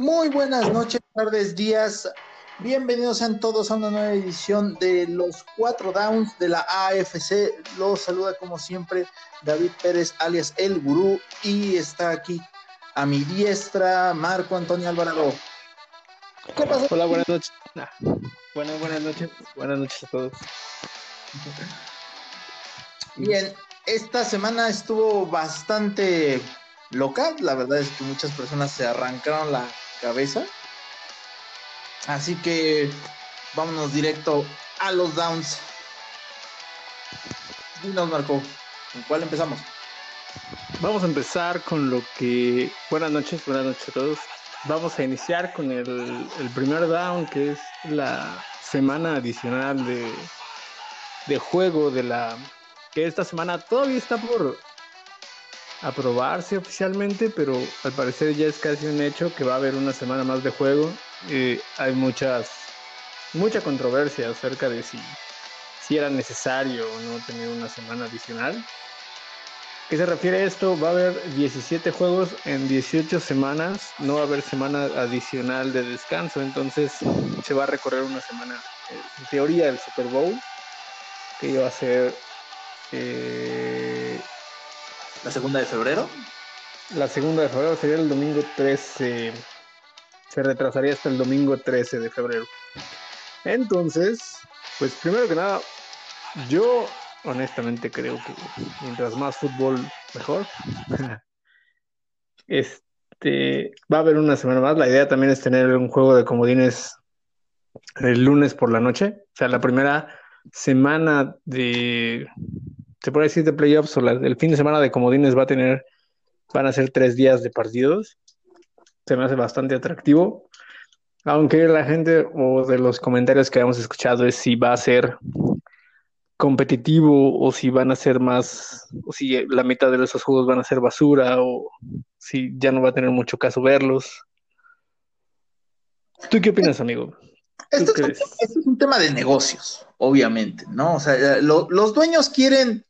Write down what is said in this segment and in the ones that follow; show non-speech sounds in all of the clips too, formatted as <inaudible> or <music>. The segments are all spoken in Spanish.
Muy buenas noches, tardes, días. Bienvenidos sean todos a una nueva edición de los cuatro downs de la AFC. Los saluda como siempre David Pérez, alias El Gurú, y está aquí a mi diestra Marco Antonio Alvarado. ¿Qué pasa? Hola, buenas noches. Buenas, buenas noches. Buenas noches a todos. Bien, esta semana estuvo bastante loca. La verdad es que muchas personas se arrancaron la cabeza. Así que vámonos directo a los downs. Dinos, Marco, ¿con cuál empezamos? Vamos a empezar con lo que. Buenas noches, buenas noches a todos. Vamos a iniciar con el, el primer down, que es la semana adicional de, de juego de la. que esta semana todavía está por aprobarse oficialmente, pero al parecer ya es casi un hecho que va a haber una semana más de juego. Hay muchas, mucha controversia acerca de si, si era necesario o no tener una semana adicional. ¿Qué se refiere a esto? Va a haber 17 juegos en 18 semanas, no va a haber semana adicional de descanso, entonces se va a recorrer una semana, eh, en teoría, el Super Bowl, que iba a ser eh, ¿La segunda de febrero? La segunda de febrero sería el domingo 13. Se retrasaría hasta el domingo 13 de febrero. Entonces, pues primero que nada, yo honestamente creo que mientras más fútbol, mejor. <laughs> este, va a haber una semana más. La idea también es tener un juego de comodines el lunes por la noche. O sea, la primera semana de se puede decir de playoffs o el fin de semana de comodines va a tener, van a ser tres días de partidos. Se me hace bastante atractivo. Aunque la gente o de los comentarios que hemos escuchado es si va a ser competitivo o si van a ser más, o si la mitad de esos juegos van a ser basura o si ya no va a tener mucho caso verlos. ¿Tú qué opinas, amigo? Esto es, un, tema de negocios, obviamente, ¿no? O sea, los dueños quieren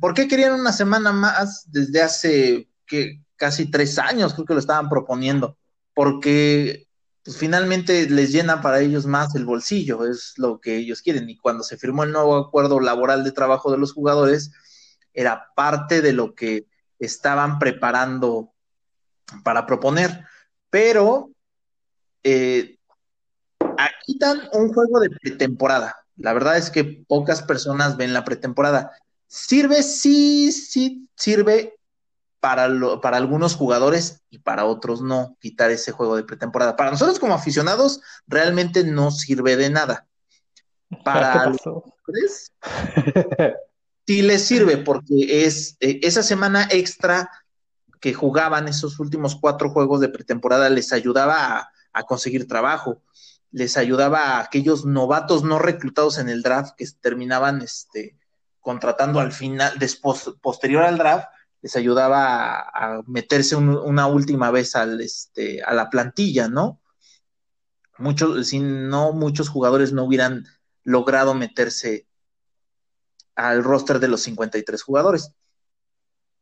¿Por qué querían una semana más desde hace que casi tres años? Creo que lo estaban proponiendo. Porque pues, finalmente les llena para ellos más el bolsillo, es lo que ellos quieren. Y cuando se firmó el nuevo acuerdo laboral de trabajo de los jugadores, era parte de lo que estaban preparando para proponer. Pero eh, aquí dan un juego de pretemporada. La verdad es que pocas personas ven la pretemporada. Sirve, sí, sí, sirve para, para algunos jugadores y para otros no, quitar ese juego de pretemporada. Para nosotros como aficionados, realmente no sirve de nada. Para los jugadores, <laughs> sí les sirve porque es eh, esa semana extra que jugaban esos últimos cuatro juegos de pretemporada les ayudaba a, a conseguir trabajo, les ayudaba a aquellos novatos no reclutados en el draft que terminaban este, contratando al final, después, posterior al draft, les ayudaba a, meterse una última vez este, a la plantilla, ¿no? Muchos, si no, muchos jugadores no hubieran logrado meterse al roster de los 53 jugadores.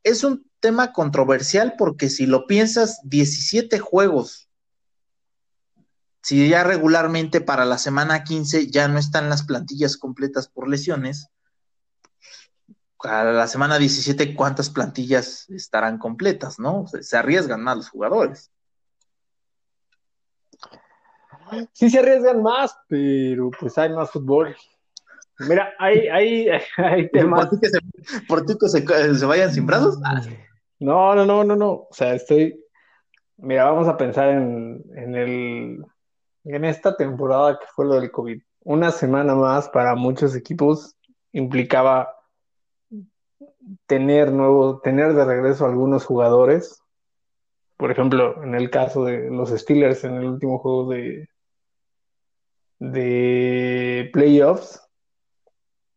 Es un tema controversial porque si lo piensas, 17 juegos. Si ya regularmente para la semana 15 ya no están las plantillas completas por lesiones, a la semana 17 cuántas plantillas estarán completas, ¿no? Se, arriesgan más los jugadores. Sí se arriesgan más, pero pues hay más fútbol. Mira, hay, hay, <laughs> hay temas. ¿Por ti que, se, se, vayan sin brazos? No, no, no, no, no. O sea, estoy. Mira, vamos a pensar en, en el. En esta temporada que fue lo del COVID. Una semana más para muchos equipos implicaba tener nuevo, tener de regreso algunos jugadores. Por ejemplo, en el caso de los Steelers en el último juego de, de playoffs,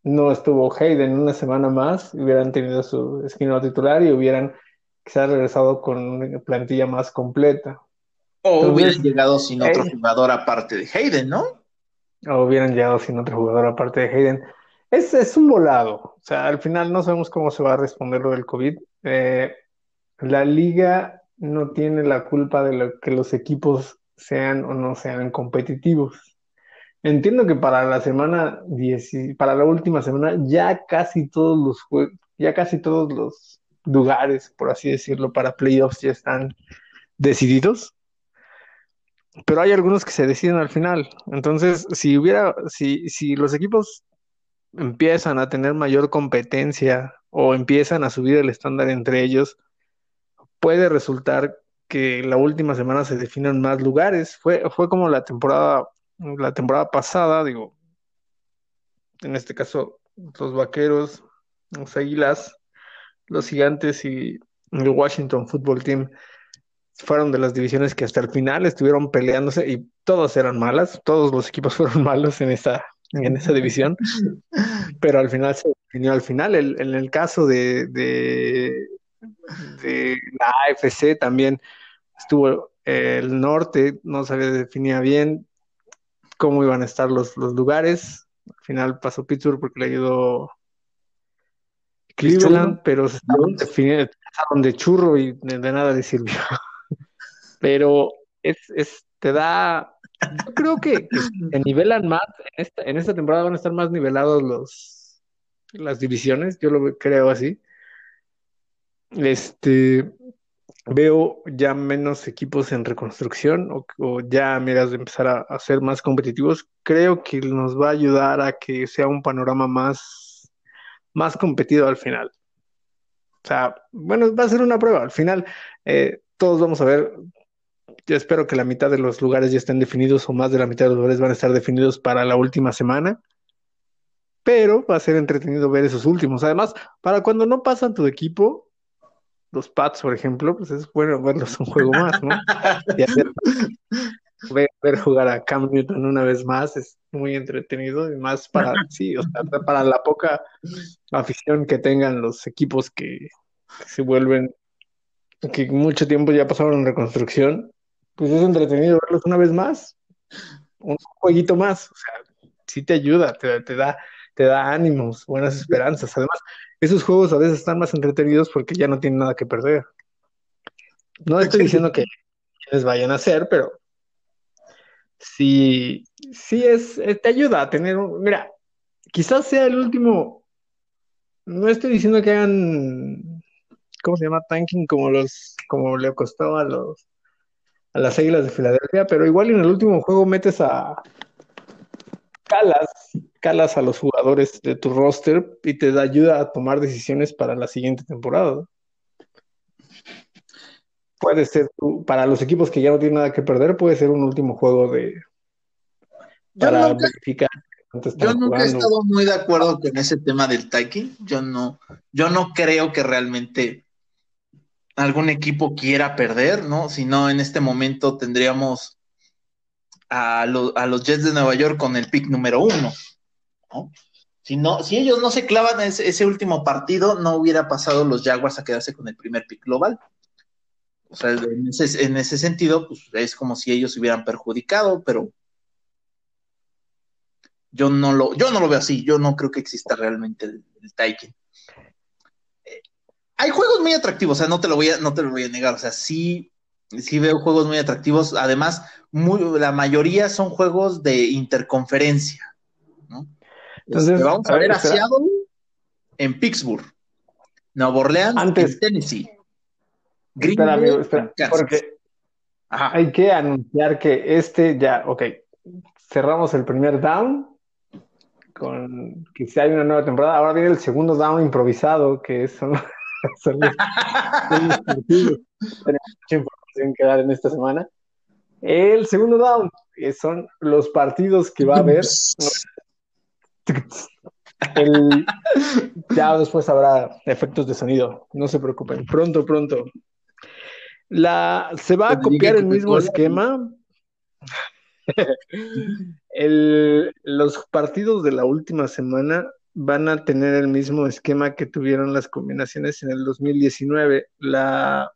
no estuvo Hayden una semana más, hubieran tenido su esquina titular y hubieran quizás regresado con una plantilla más completa. O hubieran llegado sin otro jugador aparte de Hayden, ¿no? O hubieran llegado sin otro jugador aparte de Hayden. Es, un volado. O sea, al final no sabemos cómo se va a responder lo del COVID. Eh, la liga no tiene la culpa de que los equipos sean o no sean competitivos. Entiendo que para la semana 10, para la última semana ya casi todos los juegos, ya casi todos los lugares, por así decirlo, para playoffs ya están decididos. Pero hay algunos que se deciden al final. Entonces, si hubiera, si, si los equipos empiezan a tener mayor competencia o empiezan a subir el estándar entre ellos, puede resultar que la última semana se definan más lugares. Fue, fue como la temporada, la temporada pasada, digo, en este caso, los vaqueros, los águilas, los gigantes y el Washington Football Team fueron de las divisiones que hasta el final estuvieron peleándose y todos eran malas, todos los equipos <laughs> fueron malos en esa, en esa división, pero al final se definió al final. en el caso de, de, la AFC también estuvo el norte, no se definía bien cómo iban a estar los, los lugares. Al final pasó Pittsburgh porque le ayudó Cleveland, pero se pasaron de churro y de, nada le sirvió. <laughs> pero es, es, te da, yo creo que, se nivelan más, en esta, temporada van a estar más nivelados los, las divisiones, yo lo creo así. Este, veo ya menos equipos en reconstrucción o, o ya miras de empezar a, a, ser más competitivos. Creo que nos va a ayudar a que sea un panorama más más competido al final. O sea, bueno, va a ser una prueba. Al final, eh, todos vamos a ver. Yo espero que la mitad de los lugares ya estén definidos o más de la mitad de los lugares van a estar definidos para la última semana. Pero va a ser entretenido ver esos últimos. Además, para cuando no pasan tu equipo, los Pats, por ejemplo, pues es bueno verlos un juego más, ¿no? ver, jugar a Cam Newton una vez más es muy entretenido y más para, sí, o sea, para la poca afición que tengan los equipos que, se vuelven, que mucho tiempo ya pasaron en reconstrucción, pues es entretenido verlos una vez más, un jueguito más, o sea, sí te ayuda, te, te da te da ánimos, buenas esperanzas. Además, esos juegos a veces están más entretenidos porque ya no tienen nada que perder. No estoy diciendo que les vayan a hacer, pero sí, sí es, eh, te ayuda a tener un, mira, quizás sea el último, no estoy diciendo que hagan, ¿cómo se llama? Tanking como los, como le costó a los, a las Águilas de Filadelfia, pero igual en el último juego metes a calas, calas a los jugadores de tu roster y te da ayuda a tomar decisiones para la siguiente temporada puede ser, para los equipos que ya no tienen nada que perder, puede ser un último juego de para verificar. Yo nunca he estado muy de acuerdo con ese tema del taking. Yo no, yo no creo que realmente algún equipo quiera perder, ¿no? Si no, en este momento tendríamos a, los Jets de Nueva York con el pick número uno, ¿no? Si, no, si ellos no se clavan ese, último partido, no hubiera pasado los Jaguars a quedarse con el primer pick global. O sea, en ese, sentido, pues es como si ellos se hubieran perjudicado, pero yo no lo, yo no lo veo así, yo no creo que exista realmente el, Taiken. Hay juegos muy atractivos, o sea, no te lo voy a, no te lo voy a negar, o sea, sí, sí veo juegos muy atractivos, además, la mayoría son juegos de interconferencia, ¿no? Entonces, este, vamos a, ver, a Seattle en Pittsburgh, Nueva Orleans en Tennessee. Espera, amigo, espera, porque hay que anunciar que este ya, ok, cerramos el primer down con que si hay una nueva temporada, ahora viene el segundo down improvisado, que son, Tenemos mucha información que dar en esta semana. El segundo down, que son los partidos que va a haber. El, ya después habrá efectos de sonido, no se preocupen. Pronto, pronto la, se va a copiar el mismo esquema. <laughs> los partidos de la última semana van a tener el mismo esquema que tuvieron las combinaciones en el 2019. La,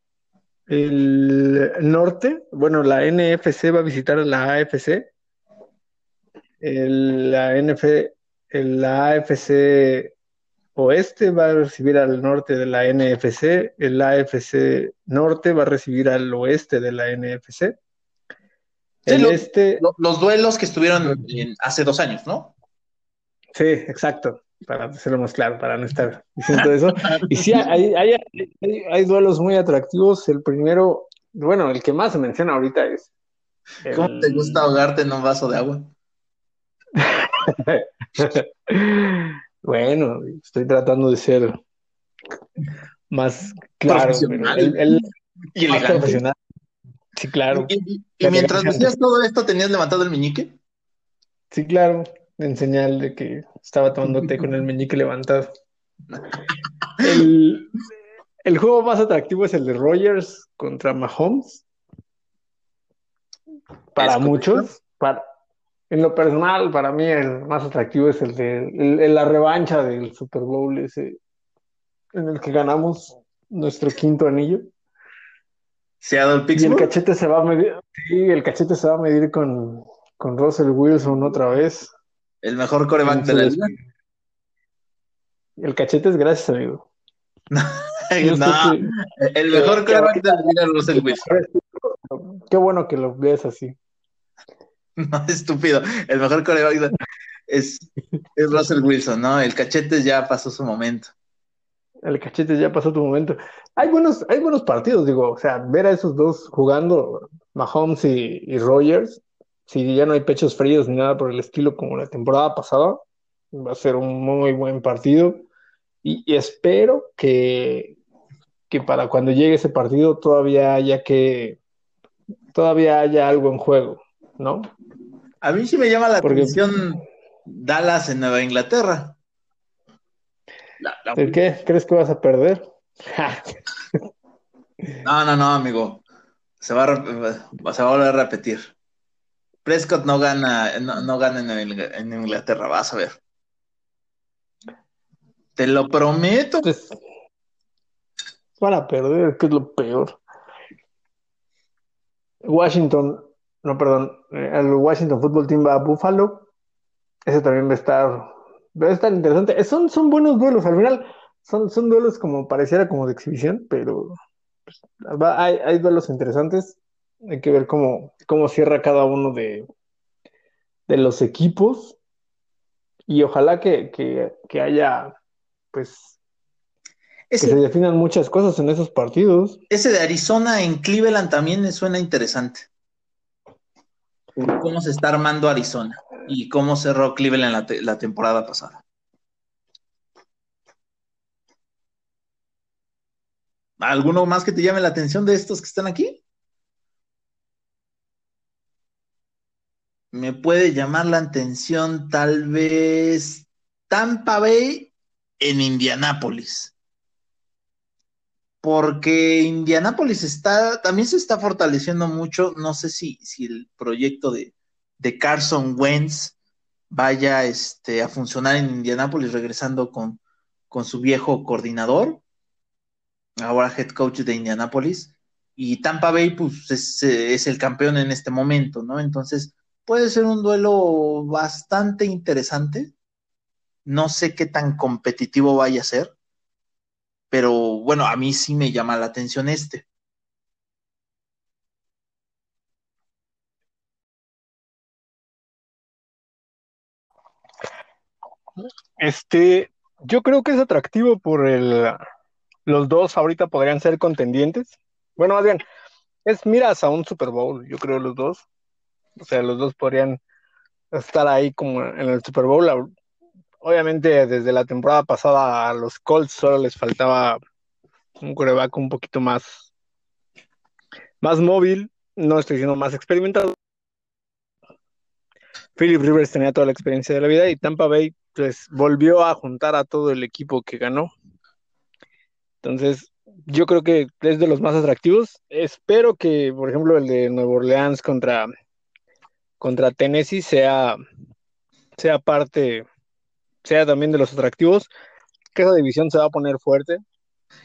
el norte, bueno, la NFC va a visitar a la AFC. la, NF, la AFC oeste va a recibir al norte de la NFC, el AFC norte va a recibir al oeste de la NFC. El este... los duelos que estuvieron hace dos años, ¿no? Sí, exacto, para hacerlo más claro, para no estar diciendo eso. Y sí, hay, hay, hay, duelos muy atractivos. El primero, bueno, el que más se menciona ahorita es. ¿Cómo te gusta ahogarte en un vaso de agua? <laughs> bueno, estoy tratando de ser más claro. El, y más profesional. Sí, claro. ¿Y, mientras decías todo esto, tenías levantado el meñique? Sí, claro, en señal de que estaba tomando té con el <laughs> meñique levantado. El, el juego más atractivo es el de Rogers contra Mahomes. Para muchos, para, en lo personal, para mí el más atractivo es el de la revancha del Super Bowl ese en el que ganamos nuestro quinto anillo. Seattle Y el cachete se va a medir, sí, el cachete se va a medir con, con Russell Wilson otra vez. El mejor coreback de la liga. El cachete es gracias, amigo. <laughs> no, el mejor coreback de la liga es Russell Wilson. <laughs> Qué bueno que lo veas así. <laughs> No, estúpido. El mejor coreback es, es Russell Wilson, ¿no? El cachete ya pasó su momento. El cachete ya pasó tu momento. Hay buenos, hay buenos partidos, digo, o sea, ver a esos dos jugando, Mahomes y, Rogers, si ya no hay pechos fríos ni nada por el estilo como la temporada pasada, va a ser un muy buen partido. Y, espero que, que para cuando llegue ese partido todavía haya que todavía haya algo en juego, ¿no? A mí sí me llama la atención Dallas en Nueva Inglaterra. ¿De qué? ¿Crees que vas a perder? <laughs> no, no, no, amigo. Se va, a, se va a volver a repetir. Prescott no gana, no, gana en, Inglaterra, vas a ver. Te lo prometo. Pues, van a perder, que es lo peor. Washington, no, perdón, eh, el Washington Football Team va a Buffalo. Ese también va a estar es tan interesante. Son, son buenos duelos. Al final son, son duelos como pareciera como de exhibición, pero pues, hay, hay, duelos interesantes. Hay que ver cómo, cómo cierra cada uno de, de los equipos. Y ojalá que, que, haya, pues, que se definan muchas cosas en esos partidos. Ese de Arizona en Cleveland también me suena interesante. cómo se está armando Arizona y cómo cerró Cleveland la, la temporada pasada. ¿Alguno más que te llame la atención de estos que están aquí? Me puede llamar la atención tal vez Tampa Bay en Indianápolis. Porque Indianápolis está, también se está fortaleciendo mucho. No sé si, si el proyecto de, de Carson Wentz vaya este, a funcionar en Indianápolis regresando con, con su viejo coordinador, ahora head coach de Indianápolis, y Tampa Bay pues es, es, el campeón en este momento, ¿no? Entonces puede ser un duelo bastante interesante. No sé qué tan competitivo vaya a ser, pero bueno, a mí sí me llama la atención este. Este, yo creo que es atractivo por el. Los dos ahorita podrían ser contendientes. Bueno, más bien, es miras a un Super Bowl, yo creo los dos. O sea, los dos podrían estar ahí como en el Super Bowl. Obviamente, desde la temporada pasada a los Colts solo les faltaba un coreback un poquito más, más móvil. No estoy diciendo más experimentado. Philip Rivers tenía toda la experiencia de la vida y Tampa Bay pues volvió a juntar a todo el equipo que ganó. Entonces, yo creo que es de los más atractivos. Espero que, por ejemplo, el de Nueva Orleans contra, contra Tennessee sea, sea parte, sea también de los atractivos, que esa división se va a poner fuerte.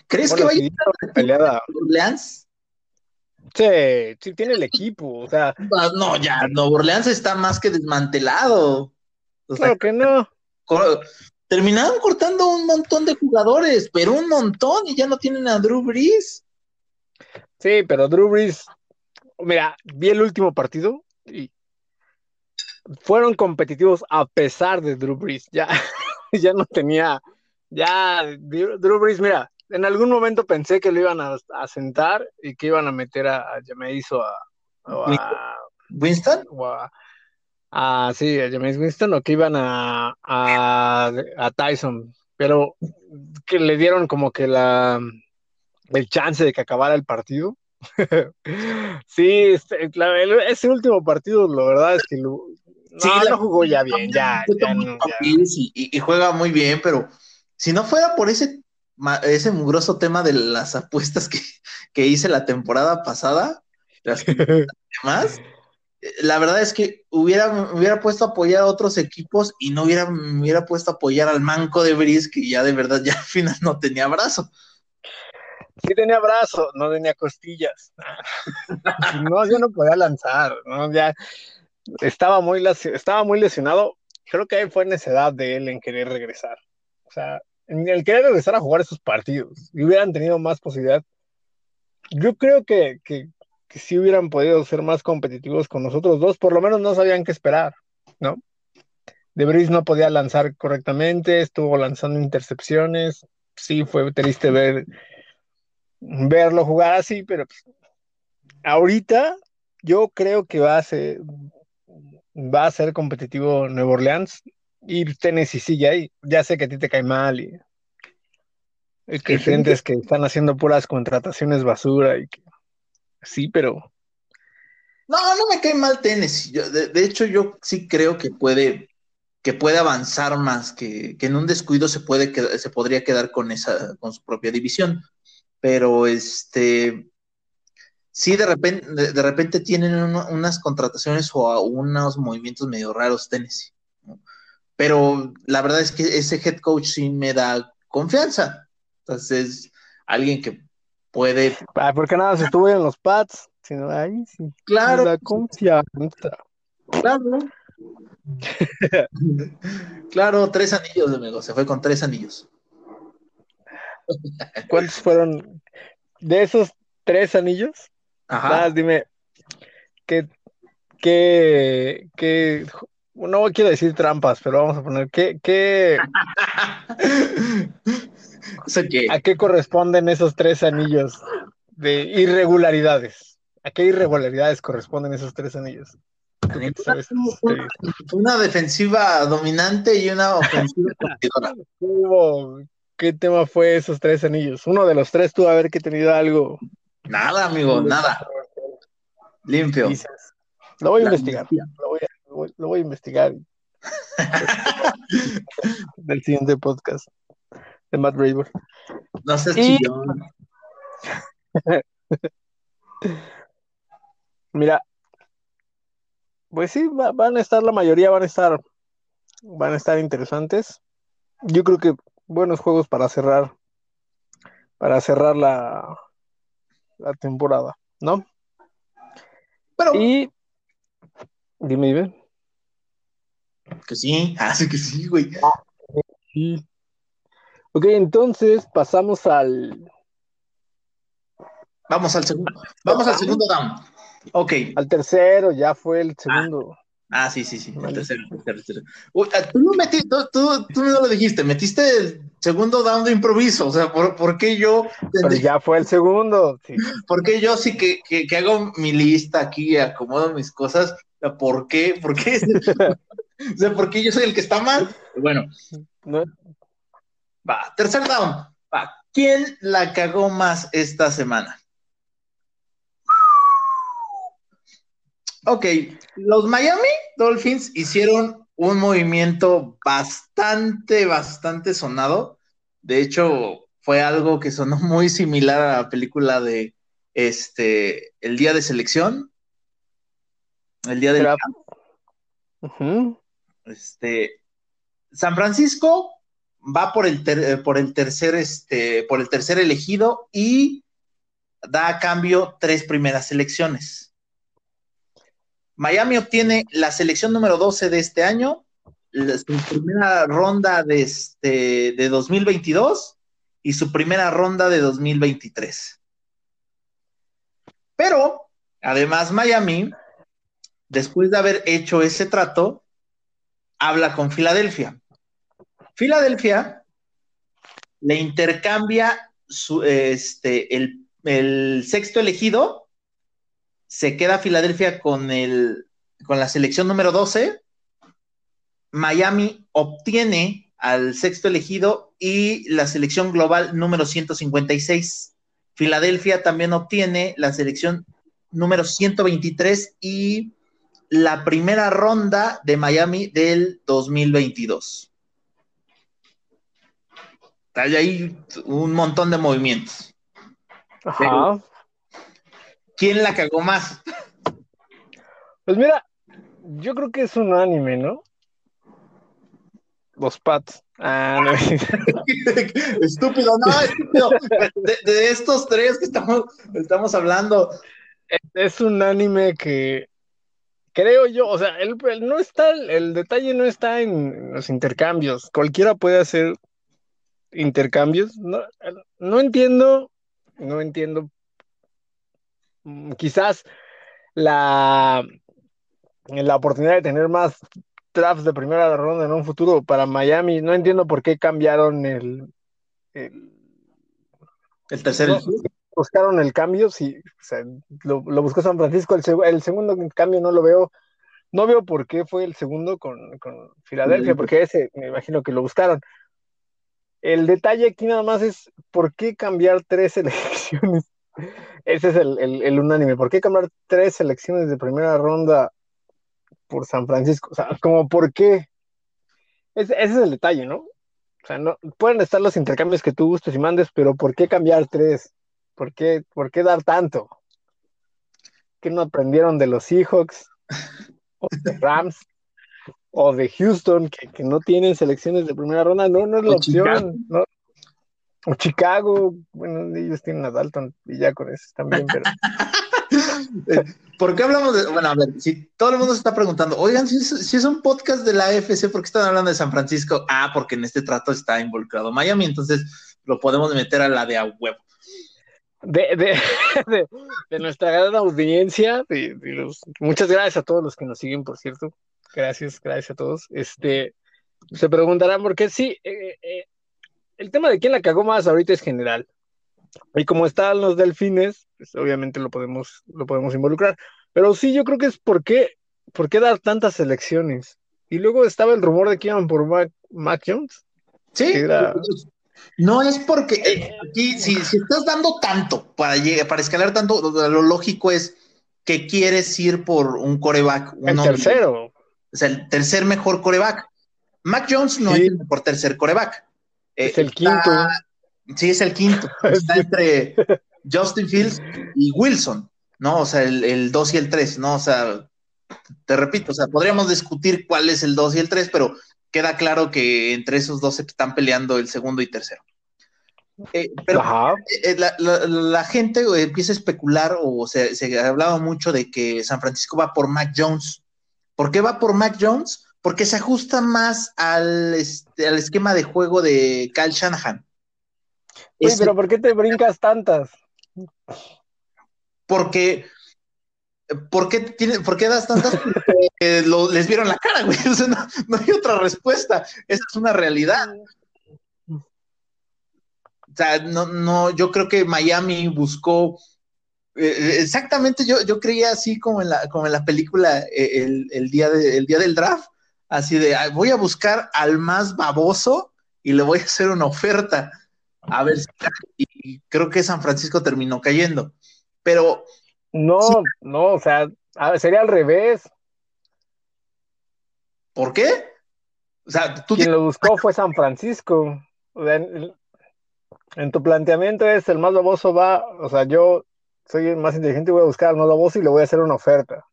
¿Crees que vaya a peleada? Orleans? Sí, sí, tiene el equipo, o sea. No, ya, Nueva Orleans está más que desmantelado. claro que no terminaron cortando un montón de jugadores, pero un montón, y ya no tienen a Drew Brees. Sí, pero Drew Brees, mira, vi el último partido y fueron competitivos a pesar de Drew Brees. Ya, <laughs> ya no tenía, ya Drew Brees, mira, en algún momento pensé que lo iban a, sentar y que iban a meter a, a Jameis o a, Winston. a, sí, a James Winston o que iban a, a, a Tyson, pero que le dieron como que la el chance de que acabara el partido. <laughs> sí, este, ese último partido, la verdad es que no, no jugó ya bien, ya, Y, juega muy bien, pero si no fuera por ese, ese mugroso tema de las apuestas que, que hice la temporada pasada, las <laughs> demás, la verdad es que hubiera, hubiera puesto a apoyar a otros equipos y no hubiera, me hubiera puesto a apoyar al manco de Brice, que ya de verdad ya al final no tenía brazo. Sí tenía brazo, no tenía costillas. <laughs> no, yo no podía lanzar, ¿no? Ya estaba muy, estaba muy lesionado. Creo que ahí fue necedad de él en querer regresar. O sea, en el querer regresar a jugar esos partidos y hubieran tenido más posibilidad. Yo creo que, que, que sí hubieran podido ser más competitivos con nosotros dos, por lo menos no sabían qué esperar, ¿no? De no podía lanzar correctamente, estuvo lanzando intercepciones, sí fue triste ver verlo jugar así, pero pues, ahorita yo creo que va a ser va a ser competitivo Nuevo Orleans y Tennessee sigue ahí. Ya sé que a ti te cae mal y, que sientes que están haciendo puras contrataciones basura y que sí, pero no, no me cae mal Tennessee. de, hecho, yo sí creo que puede que puede avanzar más, que, que en un descuido se puede se podría quedar con esa con su propia división pero este, sí, de repente, de, repente tienen unas contrataciones o unos movimientos medio raros Tennessee. Pero la verdad es que ese head coach sí me da confianza. Entonces, alguien que puede. Ah, porque nada, se estuvo en los pads, sino ahí sí. Claro. La confianza. Claro. claro, tres anillos de amigo, se fue con tres anillos. ¿Cuántos fueron de esos tres anillos? Ajá. dime, ¿qué, qué, qué, no quiero decir trampas, pero vamos a poner, ¿qué, <laughs> qué, ¿a qué corresponden esos tres anillos de irregularidades? ¿A qué irregularidades corresponden esos tres anillos? Una defensiva dominante y una ofensiva <laughs> ¿Qué tema fue esos tres anillos? Uno de los tres tuvo a ver que tenido algo. Nada, amigo, nada. Limpio. Lo voy a investigar. Lo voy a, investigar. Del siguiente podcast de Matt Raver. No seas chillón. <laughs> Mira, pues sí, van a estar, la mayoría van a estar, van a estar interesantes. Yo creo que buenos juegos para cerrar, para cerrar la, la temporada, ¿no? Pero, y dime, dime. Que sí, así <laughs> ah, que sí, güey. sí. Ok, entonces pasamos al. Vamos al segundo. Vamos al segundo down. Ok. Al tercero, ya fue el segundo. Ah, sí, sí, sí. tercero, tercero, ah, tú, no metiste, tú, tú, no lo dijiste, metiste el segundo down de improviso. O sea, ¿por, qué yo? Pero ya fue el segundo. Sí. <laughs> ¿Por qué yo sí que, que, que, hago mi lista aquí, acomodo mis cosas? ¿Por qué? ¿Por qué? <laughs> o sea, ¿por qué yo soy el que está mal? Bueno. Va, tercer down. Va. ¿Quién la cagó más esta semana? Ok, los Miami Dolphins hicieron un movimiento bastante, bastante sonado. De hecho, fue algo que sonó <laughs> muy similar a la película de este El Día de Selección. El Día de Este San Francisco va por el, por el tercer este por el tercer elegido y da a cambio tres primeras selecciones. Miami obtiene la selección número 12 de este año, su primera ronda de, este, de 2022 y su primera ronda de 2023. Pero, además, Miami después de haber hecho ese trato, habla con Filadelfia. Filadelfia le intercambia su, este, el, el, sexto elegido, se queda Filadelfia con, el, con la selección número 12, Miami obtiene al sexto elegido y la selección global número 156. Filadelfia también obtiene la selección número 123 y la primera ronda de Miami del 2022. Hay ahí un montón de movimientos. Ajá. ¿Quién la cagó más? Pues mira, yo creo que es un anime, ¿no? Los Pats. Ah, no. <laughs> estúpido, no, estúpido. De, estos tres que estamos, estamos hablando. Es un anime que creo yo, o sea, el, no está, el detalle no está en los intercambios. Cualquiera puede hacer intercambios. No, no entiendo, no entiendo. Mm, quizás la, la oportunidad de tener más drafts de primera ronda en un futuro para Miami. No entiendo por qué cambiaron el. El, tercer. buscaron el cambio, sí. O sea, lo, buscó San Francisco. El, segundo cambio no lo veo. No veo por qué fue el segundo con, con Filadelfia, porque ese me imagino que lo buscaron. El detalle aquí nada más es por qué cambiar tres <laughs> selecciones. Ese es el, el, unánime. ¿Por qué cambiar tres selecciones de primera ronda por San Francisco. O sea, como por qué. ese es el detalle, ¿no? O sea, no, pueden estar los intercambios que tú gustes y mandes, pero ¿por qué cambiar tres? ¿Por qué, por qué dar tanto? ¿Qué no aprendieron de los Seahawks? ¿O de Rams? ¿O de Houston, que, no tienen selecciones de primera ronda? No, no es la opción. ¿no? O Chicago, bueno, ellos tienen a Dalton y ya con eso también, pero. <laughs> Eh, ¿Por qué hablamos de.? Bueno, a ver, si todo el mundo se está preguntando, oigan, si es, un podcast de la AFC, ¿por qué están hablando de San Francisco? Ah, porque en este trato está involucrado Miami, entonces lo podemos meter a la de a huevo. De, de, <laughs> nuestra gran audiencia, muchas gracias a todos los que nos siguen, por cierto. Gracias, gracias a todos. Este, se preguntarán por qué sí. Eh, eh, el tema de quién la cagó más ahorita es general. Y como están los delfines, pues obviamente lo podemos, lo podemos involucrar. Pero sí, yo creo que es por qué, por qué dar tantas elecciones. Y luego estaba el rumor de que iban por Mac, Jones. Sí. No es porque eh, aquí, si, estás dando tanto para, llegar, para escalar tanto, lo lógico es que quieres ir por un coreback. el tercero. O sea, el tercer mejor coreback. Mac Jones no es el mejor tercer coreback. Es el quinto. Sí, es el quinto. <laughs> Está entre Justin Fields y Wilson, ¿no? O sea, el 2 y el 3, ¿no? O sea, te repito, o sea, podríamos discutir cuál es el 2 y el 3, pero queda claro que entre esos dos se están peleando el segundo y tercero. Eh, pero eh, eh, la, gente empieza a especular o se, se ha hablado mucho de que San Francisco va por Mac Jones. ¿Por qué va por Mac Jones? Porque se ajusta más al, este, al esquema de juego de Kyle Shanahan. Uy, pero ¿por qué te brincas tantas? Porque, ¿por qué, tiene, ¿por qué das tantas? Porque <laughs> les vieron la cara, güey. <laughs> O sea, no, hay otra respuesta. Esa es una realidad. O sea, no, no, yo creo que Miami buscó eh, exactamente, yo, yo creía así como en la, como en la película eh, el, día el día del draft, así de voy a buscar al más baboso y le voy a hacer una oferta a ver si y creo que San Francisco terminó cayendo. Pero. No, no, o sea, sería al revés. ¿Por qué? O sea, tú. Quien lo buscó fue San Francisco. en, tu planteamiento es el más baboso va, o sea, yo soy el más inteligente y voy a buscar al más baboso y le voy a hacer una oferta.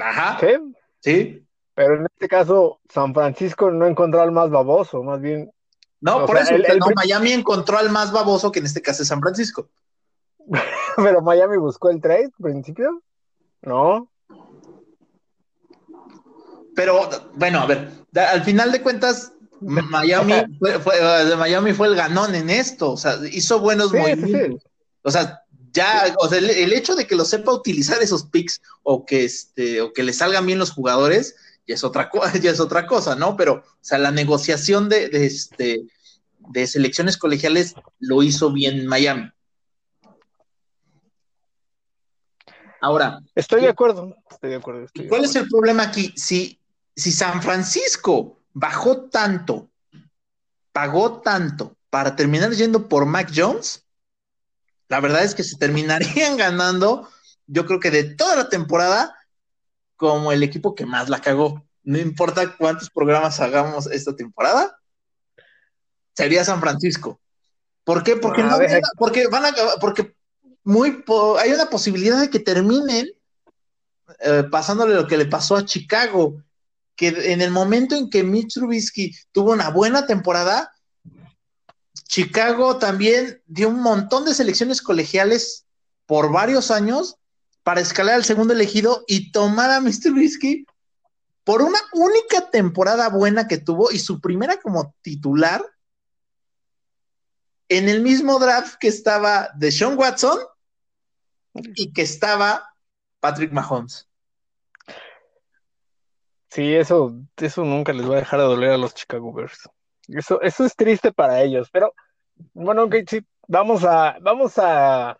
Ajá. ¿Sí? Sí. Pero en este caso, San Francisco no encontró al más baboso, más bien no, por eso, no, Miami encontró al más baboso, que en este caso es San Francisco. <laughs> Pero Miami buscó el trade, al principio. No. Pero, bueno, a ver, al final de cuentas, Miami <laughs> fue, Miami fue el ganón en esto, o sea, hizo buenos movimientos. O sea, ya, o sea, el, hecho de que lo sepa utilizar esos picks o que este, o que le salgan bien los jugadores, ya es otra cosa, <laughs> ya es otra cosa, ¿no? Pero, o sea, la negociación de, de este de selecciones colegiales lo hizo bien Miami. Ahora. Estoy de acuerdo, estoy de acuerdo. ¿Cuál es el problema aquí? Si, si San Francisco bajó tanto, pagó tanto para terminar yendo por Mac Jones, la verdad es que se terminarían <laughs> ganando, yo creo que de toda la temporada, como el equipo que más la cagó. No importa cuántos programas hagamos esta temporada, sería San Francisco. ¿Por qué? Porque, no, porque van a, porque muy hay una posibilidad de que terminen eh, pasándole lo que le pasó a Chicago, que en el momento en que Mitch Trubisky tuvo una buena temporada, Chicago también dio un montón de selecciones colegiales por varios años para escalar al segundo elegido y tomar a Mitch Trubisky por una única temporada buena que tuvo y su primera como titular en el mismo draft que estaba de Sean Watson y que estaba Patrick Mahomes. Sí, eso, eso nunca les va a dejar de doler a los Chicago Bears. Eso, eso es triste para ellos, pero bueno, ok, sí, vamos a, vamos a.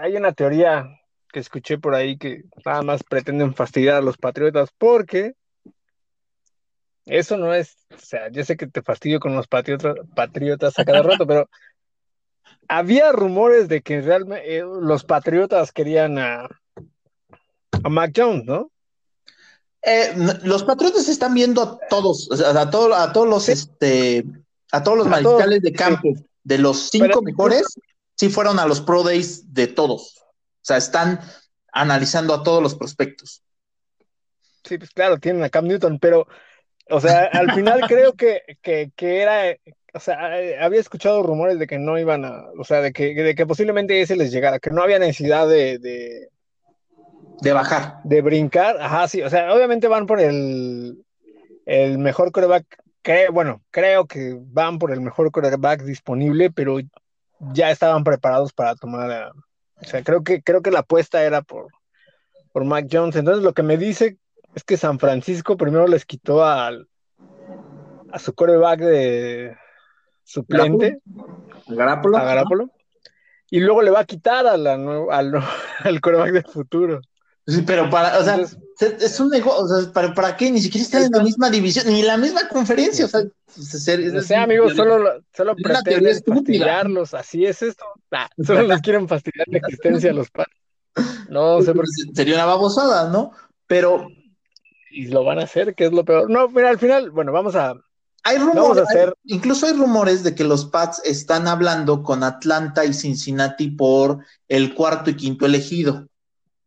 Hay una teoría que escuché por ahí que nada más pretenden fastidiar a los patriotas porque eso no es, o sea, yo sé que te fastidio con los patriotas, patriotas a cada <laughs> rato, pero había rumores de que realmente eh, los patriotas querían a, a Mac Jones, ¿no? Eh, los patriotas están viendo a todos, a, a todos los, este, a todos los mariscales de campo, de los cinco mejores, sí fueron a los Pro Days de todos. O sea, están analizando a todos los prospectos. Sí, pues claro, tienen a Cam Newton, pero o sea, al final <laughs> creo que, que, que, era, o sea, había escuchado rumores de que no iban a, o sea, de que, de que posiblemente ese les llegara, que no había necesidad de, de, de bajar. De brincar, ajá, sí, o sea, obviamente van por el, el mejor coreback, bueno, creo que van por el mejor coreback disponible, pero ya estaban preparados para tomar, o sea, creo que, creo que la apuesta era por, por Mac Jones, entonces lo que me dice es que San Francisco primero les quitó al, a su coreback de suplente, a y luego le va a quitar a la, al, <laughs> al coreback del futuro. Sí, pero para, o sea, es un negocio, o sea, ¿para, ¿para qué? Ni siquiera están en la misma división, ni en la misma conferencia, o sea, o sea, amigos, solo, solo pretenden fastidiarlos, así es esto. Ah, solo les quieren fastidiar la existencia a los padres. No sé por qué. Sería una babosada, ¿no? Pero y lo van a hacer, que es lo peor. No, mira, al final, bueno, vamos a. Hay rumores, hacer... incluso hay rumores de que los Pats están hablando con Atlanta y Cincinnati por el cuarto y quinto elegido.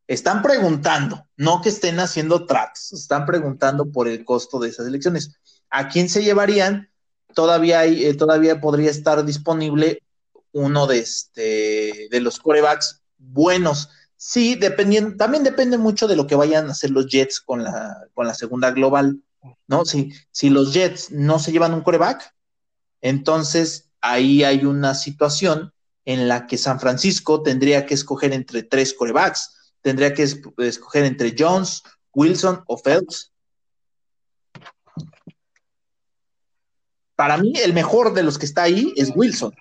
Están preguntando, no que estén haciendo tratos, están preguntando por el costo de esas elecciones. ¿A quién se llevarían? Todavía hay, eh, todavía podría estar disponible uno de este de los corebacks buenos Sí, dependiendo, también depende mucho de lo que vayan a hacer los Jets con la, con la segunda global, ¿no? Si, si los Jets no se llevan un coreback, entonces ahí hay una situación en la que San Francisco tendría que escoger entre tres corebacks, tendría que escoger entre Jones, Wilson o Phelps. Para mí, el mejor de los que está ahí es Wilson.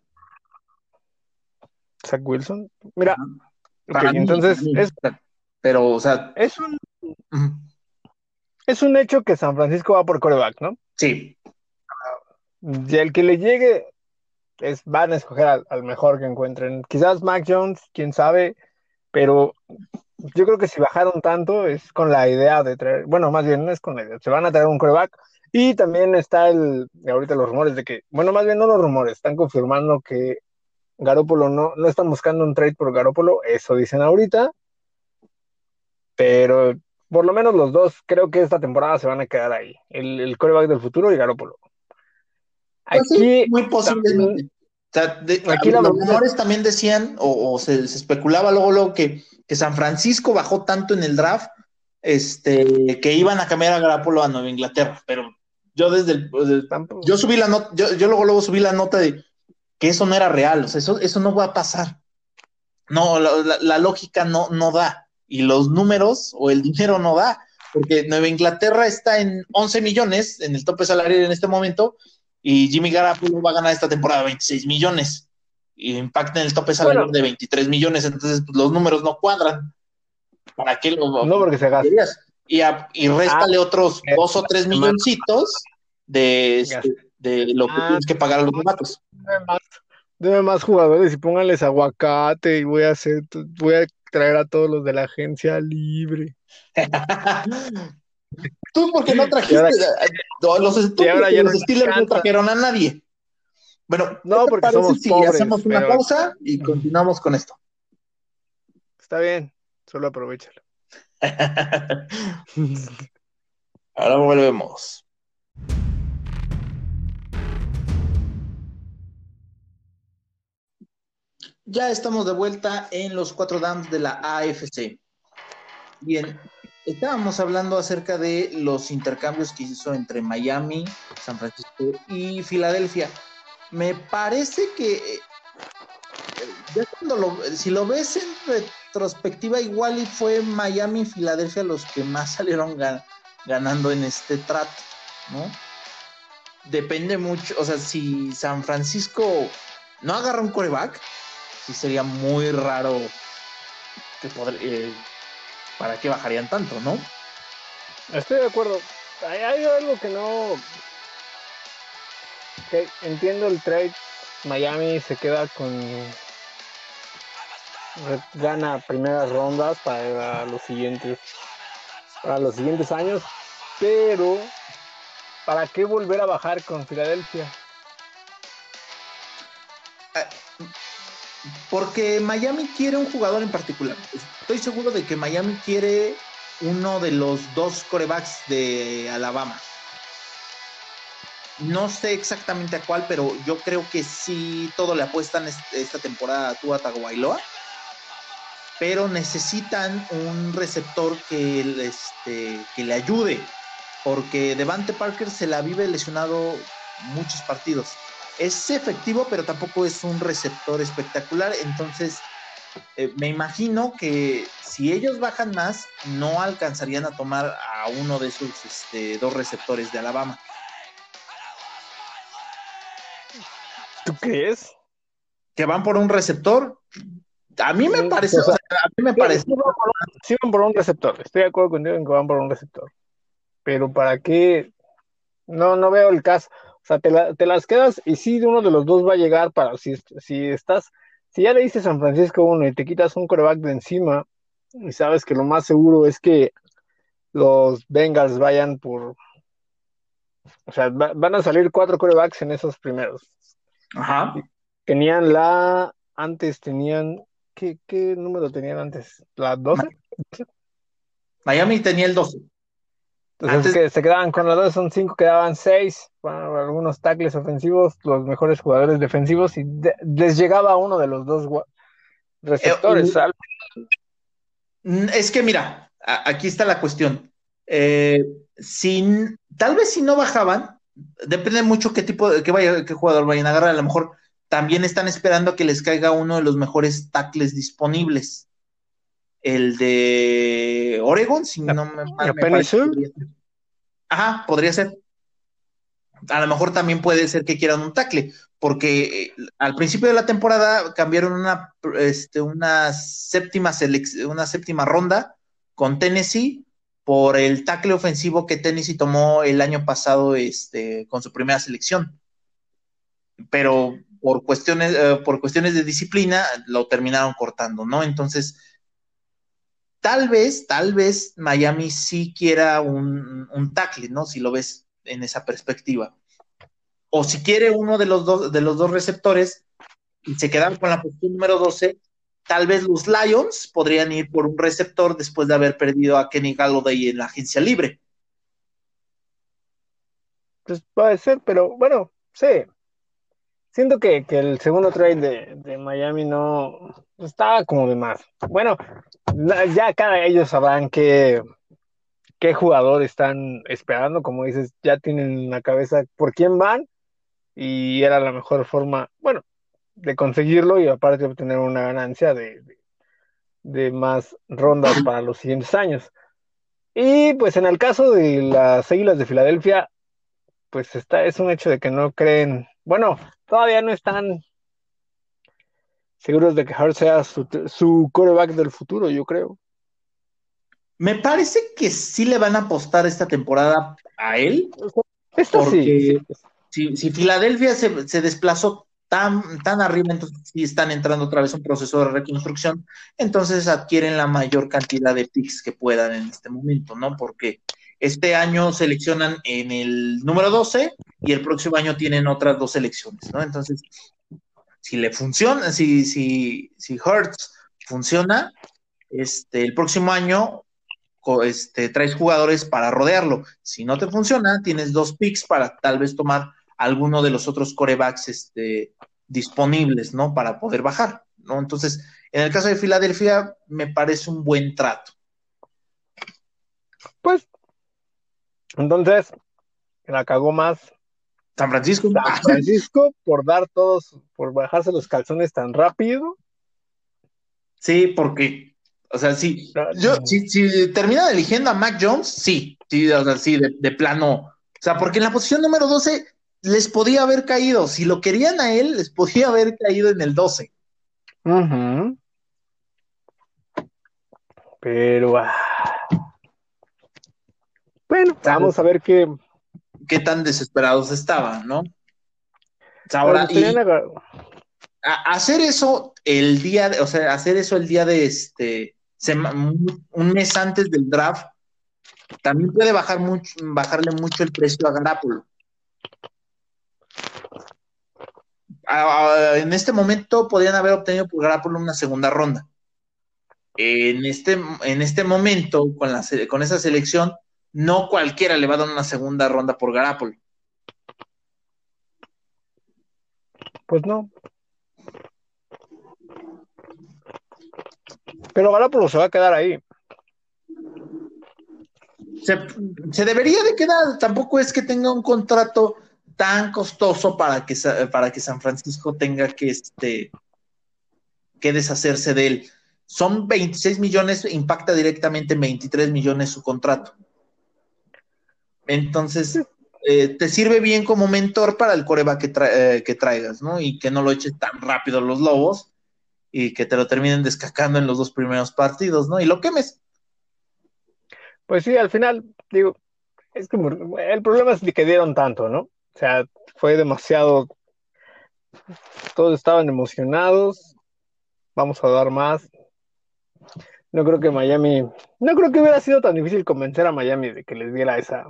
Zach Wilson. Mira, entonces, es, pero, o sea, es un, es un hecho que San Francisco va por coreback, ¿no? Sí. Y el que le llegue, es, van a escoger al, mejor que encuentren. Quizás Mac Jones, quién sabe, pero yo creo que si bajaron tanto es con la idea de traer, bueno, más bien no es con la idea, se van a traer un coreback. Y también está el, ahorita los rumores de que, bueno, más bien no los rumores, están confirmando que Garópolo no, no están buscando un trade por Garópolo, eso dicen ahorita, pero por lo menos los dos creo que esta temporada se van a quedar ahí, el, el coreback del futuro y Garópolo. Pues aquí, muy posiblemente. aquí los rumores también decían, o, se, especulaba luego, luego que, que, San Francisco bajó tanto en el draft este, que iban a cambiar a Garapolo a Nueva Inglaterra, pero yo desde el, yo subí la nota, yo, yo luego luego subí la nota de que eso no era real, o sea, eso, eso no va a pasar. No, la, lógica no, no da. Y los números o el dinero no da. Porque Nueva Inglaterra está en 11 millones en el tope salarial en este momento. Y Jimmy Garoppolo va a ganar esta temporada 26 millones. Y impacta en el tope salarial de 23 millones. Entonces, pues, los números no cuadran. ¿Para qué lo.? No, porque se gasta. Y, y réstale ah, otros dos o tres milloncitos de, este, de lo que ah, tienes que pagar a los novatos. Deme más jugadores y pónganles aguacate y voy a hacer, voy a traer a todos los de la agencia libre. <laughs> Tú porque no trajiste los, Steelers no trajeron a nadie. Bueno, no, porque somos si hacemos una pausa y continuamos con esto? Está bien, solo aprovechalo. <laughs> Ahora volvemos. Ya estamos de vuelta en los cuatro dams de la AFC. Bien, estábamos hablando acerca de los intercambios que hizo entre Miami, San Francisco y Filadelfia. Me parece que eh, si lo ves en retrospectiva, igual y fue Miami y Filadelfia los que más salieron ganando en este trato, ¿no? Depende mucho, o sea, si San Francisco no agarra un coreback, sí sería muy raro que eh, para qué bajarían tanto, ¿no? Estoy de acuerdo. Hay, algo que no. Entiendo el trade. Miami se queda con. Gana primeras rondas para los siguientes. Para los siguientes años. Pero. ¿Para qué volver a bajar con Filadelfia? Porque Miami quiere un jugador en particular. Estoy seguro de que Miami quiere uno de los dos corebacks de Alabama. No sé exactamente a cuál, pero yo creo que sí todo le apuestan esta temporada a Tua Tagovailoa. Pero necesitan un receptor que, este, que le ayude, porque Devante Parker se la vive lesionado muchos partidos es efectivo, pero tampoco es un receptor espectacular. Entonces, eh, me imagino que si ellos bajan más, no alcanzarían a tomar a uno de esos este, dos receptores de Alabama. Crees? Que van por un receptor. A mí me parece, a mí me parece. Sí van por un receptor, estoy de acuerdo contigo en que van por un receptor. Pero ¿para qué? No, no veo el caso. O sea, te, las quedas y sí, uno de los dos va a llegar para si, si estás, si ya le dices San Francisco uno y te quitas un coreback de encima y sabes que lo más seguro es que los Bengals vayan por, o sea, van a salir cuatro corebacks en esos primeros. Ajá. Tenían la, antes tenían, ¿qué, qué número tenían antes? ¿La 12? Miami tenía el 12. Entonces que se quedaban con los dos, son cinco, quedaban seis, algunos tackles ofensivos, los mejores jugadores defensivos, y les llegaba uno de los dos receptores. Eh, es que mira, aquí está la cuestión. Eh, tal vez si no bajaban, depende mucho qué tipo de qué, vaya, qué jugador vayan a agarrar. A lo mejor también están esperando que les caiga uno de los mejores tackles disponibles el de Oregon, si no me, me Ajá, podría ser. A lo mejor también puede ser que quieran un tackle, porque eh, al principio de la temporada cambiaron una, este, una séptima una séptima ronda con Tennessee por el tackle ofensivo que Tennessee tomó el año pasado este, con su primera selección. Pero por cuestiones, eh, por cuestiones de disciplina lo terminaron cortando, ¿no? Entonces, Tal vez, tal vez Miami sí quiera un, un tackle, ¿no? Si lo ves en esa perspectiva. O si quiere uno de los dos, de los dos receptores y se quedan con la posición número 12, tal vez los Lions podrían ir por un receptor después de haber perdido a Kenny Galladay en la agencia libre. Pues puede ser, pero bueno, sí. Siento que, el segundo trade de, de Miami no estaba como de más. Bueno, ya cada ellos sabrán qué, qué jugador están esperando, como dices, ya tienen en la cabeza por quién van y era la mejor forma, bueno, de conseguirlo y aparte obtener una ganancia de, de más rondas para los siguientes años. Y pues en el caso de las Águilas de Filadelfia, pues está, es un hecho de que no creen, bueno, todavía no están seguros de que Hart sea su, su coreback del futuro, yo creo. Me parece que sí le van a apostar esta temporada a él. Esto sí. Si, si, Filadelfia se, se, desplazó tan, tan arriba, entonces sí están entrando otra vez un proceso de reconstrucción, entonces adquieren la mayor cantidad de picks que puedan en este momento, ¿no? Porque este año seleccionan en el número 12 y el próximo año tienen otras dos selecciones, ¿no? Entonces, si le funciona, si, si, si Hertz funciona, este, el próximo año este, traes jugadores para rodearlo. Si no te funciona, tienes dos picks para tal vez tomar alguno de los otros corebacks este, disponibles, ¿no? Para poder bajar, ¿no? Entonces, en el caso de Filadelfia, me parece un buen trato. Pues, entonces, la cagó más. San Francisco. San Francisco por dar todos, por bajarse los calzones tan rápido. Sí, porque o sea, sí, yo, si, si, termina eligiendo a Mac Jones, sí, sí, o sea, sí, de, plano. O sea, porque en la posición número 12 les podía haber caído. Si lo querían a él, les podía haber caído en el 12. Pero. Ah. Bueno, vamos a ver qué. Qué tan desesperados estaban, ¿no? ahora, hacer eso el día, de, o sea, hacer eso el día de este un mes antes del draft, también puede bajar mucho, bajarle mucho el precio a Garapolo. En este momento podrían haber obtenido por Garapolo una segunda ronda. En este, en este momento, con, la, con esa selección, no cualquiera le va a dar una segunda ronda por Garapolo. Pues no, Pero Garoppolo se va a quedar ahí. Se, debería de quedar, tampoco es que tenga un contrato tan costoso para que, para que San Francisco tenga que, este, que deshacerse de él. Son 26 millones, impacta directamente en 23 millones su contrato. Entonces, eh, te sirve bien como mentor para el coreba que, eh, que traigas, ¿no? Y que no lo eches tan rápido los lobos y que te lo terminen descacando en los dos primeros partidos, ¿no? Y lo quemes. Pues sí, al final, digo, es que el problema es que dieron tanto, ¿no? O sea, fue demasiado, todos estaban emocionados, vamos a dar más. No creo que Miami, no creo que hubiera sido tan difícil convencer a Miami de que les diera esa,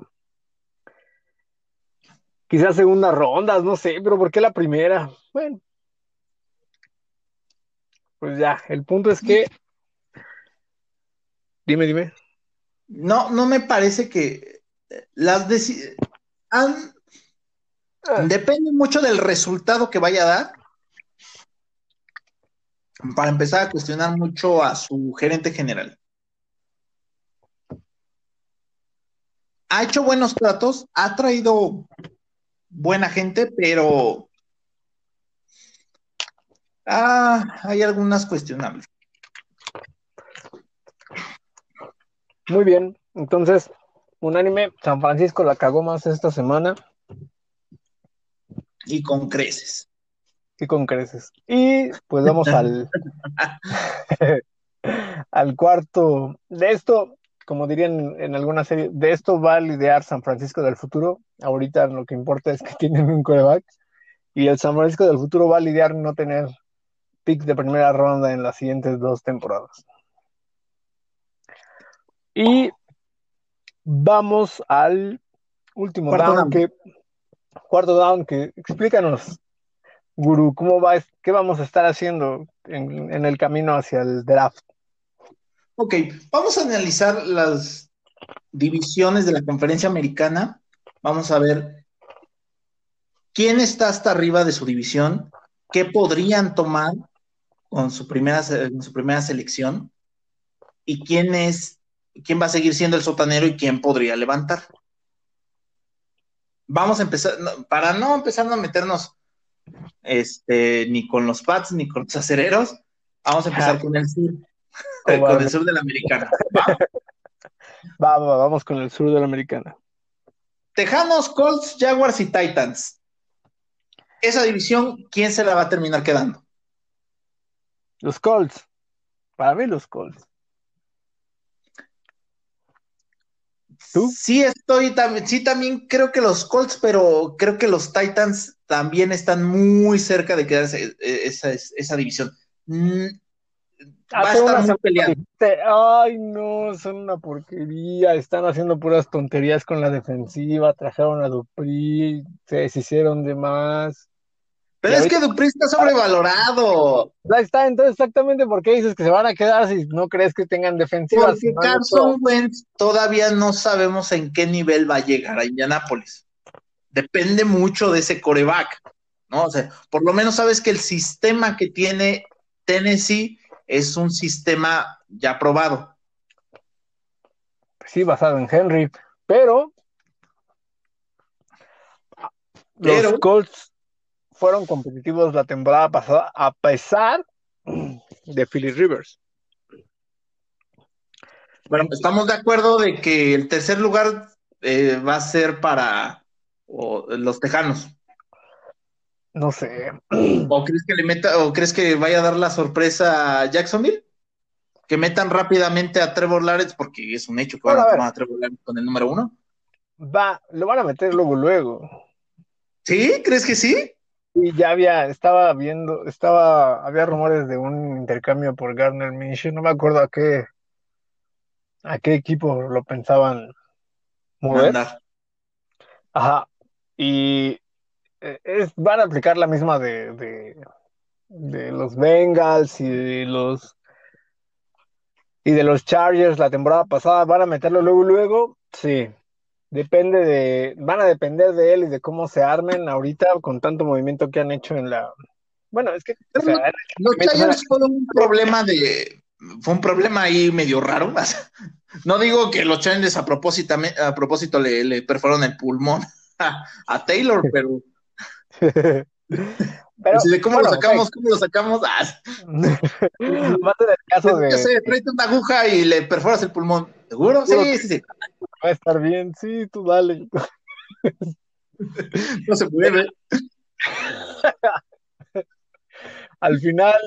quizás segunda ronda, no sé, pero ¿por qué la primera? Bueno, pues ya, el punto es que. Dime, dime. No, no me parece que las han... Depende mucho del resultado que vaya a dar. Para empezar a cuestionar mucho a su gerente general. Ha hecho buenos tratos, ha traído buena gente, pero Ah, hay algunas cuestionables. Muy bien, entonces, unánime, San Francisco la cagó más esta semana. Y con creces. Y con creces. Y pues vamos al, <laughs> al cuarto. De esto, como dirían en alguna serie, de esto va a lidiar San Francisco del futuro. Ahorita lo que importa es que <laughs> tienen un coreback. Y el San Francisco del futuro va a lidiar no tener pick de primera ronda en las siguientes dos temporadas. Y vamos al último down, que cuarto down que explícanos, Guru, cómo va, qué vamos a estar haciendo en, el camino hacia el draft. Ok, vamos a analizar las divisiones de la conferencia americana. Vamos a ver quién está hasta arriba de su división, qué podrían tomar con su primera, su primera selección y quién es, quién va a seguir siendo el sotanero y quién podría levantar. Vamos a empezar, para no empezar a meternos este, ni con los Pats, ni con los acereros. Vamos a empezar con el sur, con el sur de la americana. <laughs> ¿Va? Va, vamos con el sur de la americana. Tejanos, Colts, Jaguars y Titans. Esa división, ¿quién se la va a terminar quedando? Los Colts. Para mí, los Colts. ¿Tú? Sí, estoy también, sí, también creo que los Colts, pero creo que los Titans también están muy cerca de quedarse eh, esa, esa división. Mm, va a estar muy peleado. Ay, no, son una porquería. Están haciendo puras tonterías con la defensiva. Trajeron a Dupri, se deshicieron de más. Pero es que Dupri está sobrevalorado. Ahí está, entonces exactamente por qué dices que se van a quedar si no crees que tengan defensivas. Porque Carson Wentz todavía no sabemos en qué nivel va a llegar a Indianápolis. Depende mucho de ese coreback, ¿no? O sea, por lo menos sabes que el sistema que tiene Tennessee es un sistema ya probado. Sí, basado en Henry, pero, pero los Colts fueron competitivos la temporada pasada a pesar de Philly Rivers. Bueno, estamos de acuerdo de que el tercer lugar eh, va a ser para los Tejanos. No sé. ¿O crees que le meta, o crees que vaya a dar la sorpresa a Jacksonville? Que metan rápidamente a Trevor Lawrence, porque es un hecho que van a, tomar a Trevor Lawrence con el número uno. Va, lo van a meter luego, luego. ¿Sí? ¿Crees que sí? Y ya había, estaba viendo, estaba, había rumores de un intercambio por Garner Minshew, no me acuerdo a qué, a qué equipo lo pensaban mover. Ajá. Y eh, es, van a aplicar la misma de, de, de los Bengals y de los y de los Chargers la temporada pasada, van a meterlo luego, luego, sí, Depende de, van a depender de él y de cómo se armen ahorita con tanto movimiento que han hecho en la. Bueno, es que. los Giants fueron un problema de. Fue un problema ahí medio raro. <laughs> No digo que los Giants a propósito, a propósito le, le perforaron el pulmón <laughs> a, Taylor, <laughs> pero. Pero, ¿cómo lo sacamos? ¿Cómo lo sacamos? Ah. Va a tener caso de. sé, una aguja y le perforas el pulmón. ¿Seguro? Sí, sí, sí. Va a estar bien, sí, tú dale. no se puede. Al final,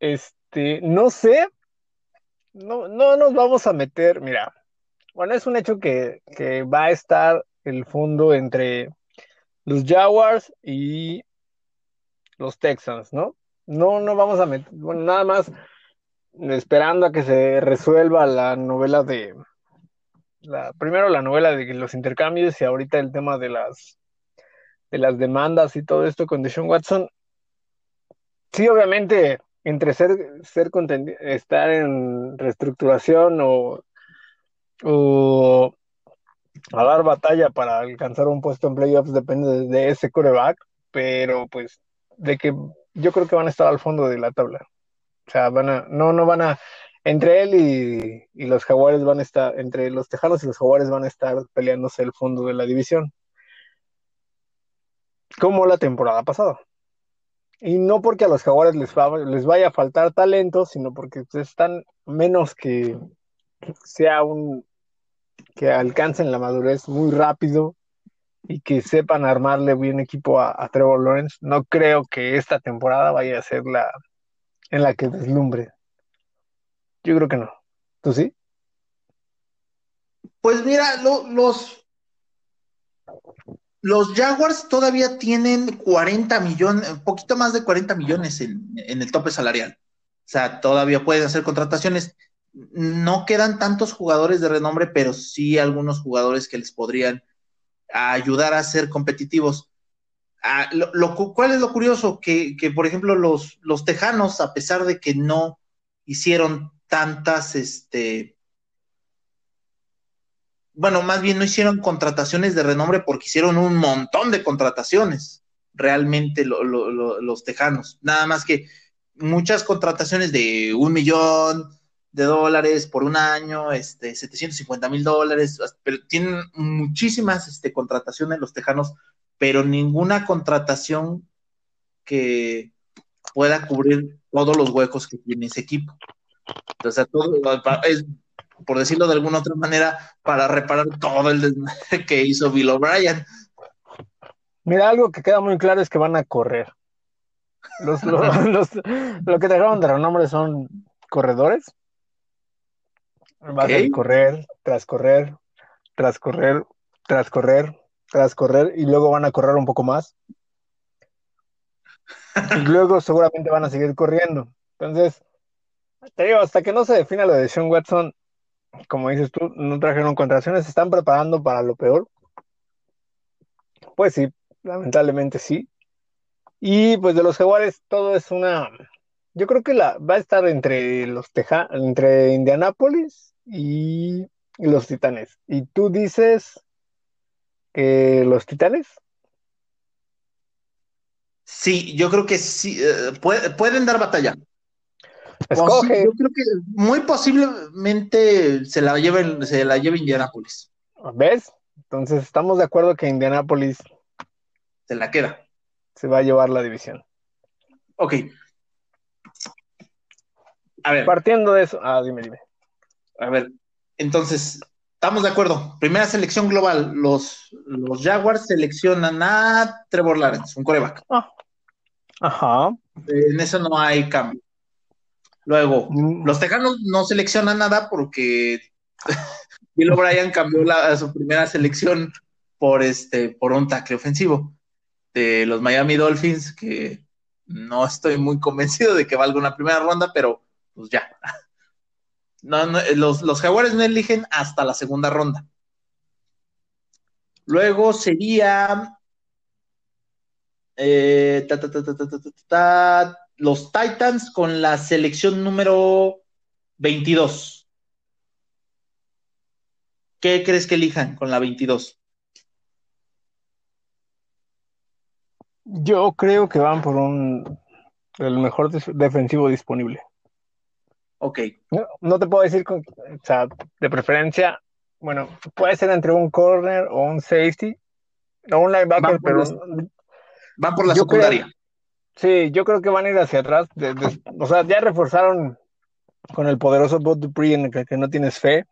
este, no sé, no, no nos vamos a meter, mira, bueno, es un hecho que, que va a estar el fondo entre los Jaguars y los Texans, ¿no? No, no vamos a meter, bueno, nada más esperando a que se resuelva la novela de, primero la novela de los intercambios y ahorita el tema de las, de las demandas y todo esto con Deshaun Watson. Sí, obviamente, entre ser, ser estar en reestructuración o, o a dar batalla para alcanzar un puesto en playoffs depende de, ese coreback, pero pues de que yo creo que van a estar al fondo de la tabla. Sea, van a, no, no van a, entre él y, los jaguares van a estar, entre los tejanos y los jaguares van a estar peleándose el fondo de la división. Como la temporada pasada. Y no porque a los jaguares les, les vaya a faltar talento, sino porque están menos que sea un que alcancen la madurez muy rápido y que sepan armarle bien equipo a, a Trevor Lawrence. No creo que esta temporada vaya a ser la en la que deslumbre. Yo creo que no. ¿Tú sí? Pues mira, los, los Jaguars todavía tienen 40 millones, un poquito más de 40 millones en, en, el tope salarial. O sea, todavía pueden hacer contrataciones. No quedan tantos jugadores de renombre, pero sí algunos jugadores que les podrían ayudar a ser competitivos. Ah, lo, ¿Cuál es lo curioso? Que, que, por ejemplo, los, los Tejanos, a pesar de que no hicieron tantas, este, bueno, más bien no hicieron contrataciones de renombre porque hicieron un montón de contrataciones, realmente los tejanos. Nada más que muchas contrataciones de un millón de dólares por un año, este, 750 mil dólares, pero tienen muchísimas este, contrataciones los tejanos pero ninguna contratación que pueda cubrir todos los huecos que tiene ese equipo. Entonces, todo, es, por decirlo de alguna otra manera, para reparar todo el desmadre que hizo Bill O'Brien. Mira, algo que queda muy claro es que van a correr. Los, lo <laughs> que dejaron de renombre son corredores. Van a correr, tras correr, tras correr, tras correr, tras correr, y luego van a correr un poco más. Y luego seguramente van a seguir corriendo. Entonces, te digo, hasta que no se defina lo de Sean Watson, como dices tú, no trajeron contracciones, están preparando para lo peor. Pues sí, lamentablemente sí. Y pues de los Jaguares todo es una, yo creo que la va a estar entre los Teja, entre Indianapolis y los Titanes. Y tú dices que los Titanes. Sí, yo creo que sí, eh, pueden dar batalla. Escoge. yo creo que muy posiblemente se la lleve, se la lleve Indianapolis. ¿Ves? Entonces estamos de acuerdo que Indianapolis se la queda. Se va a llevar la división. Ok. A ver. Partiendo de eso. Ah, dime, dime. A ver, entonces, estamos de acuerdo. Primera selección global. Los, los Jaguars seleccionan a Trevor Lawrence, un coreback. Ah. Ajá. En eso no hay cambio. Luego, mm. los Tejanos no seleccionan nada porque <laughs> Bill O'Brien cambió la, su primera selección por este por un tackle ofensivo de los Miami Dolphins, que no estoy muy convencido de que valga una primera ronda, pero pues ya. No, los, los Jaguares no eligen hasta la segunda ronda. Luego sería eh, los Titans con la selección número 22. ¿Qué crees que elijan con la 22? Yo creo que van por un el mejor defensivo disponible. Ok. No, te puedo decir, con, o sea, de preferencia, bueno, puede ser entre un corner o un safety o un linebacker, pero... van por la secundaria. sí, yo creo que van a ir hacia atrás. o sea, ya reforzaron con el poderoso Bot Dupree en el que no tienes fe.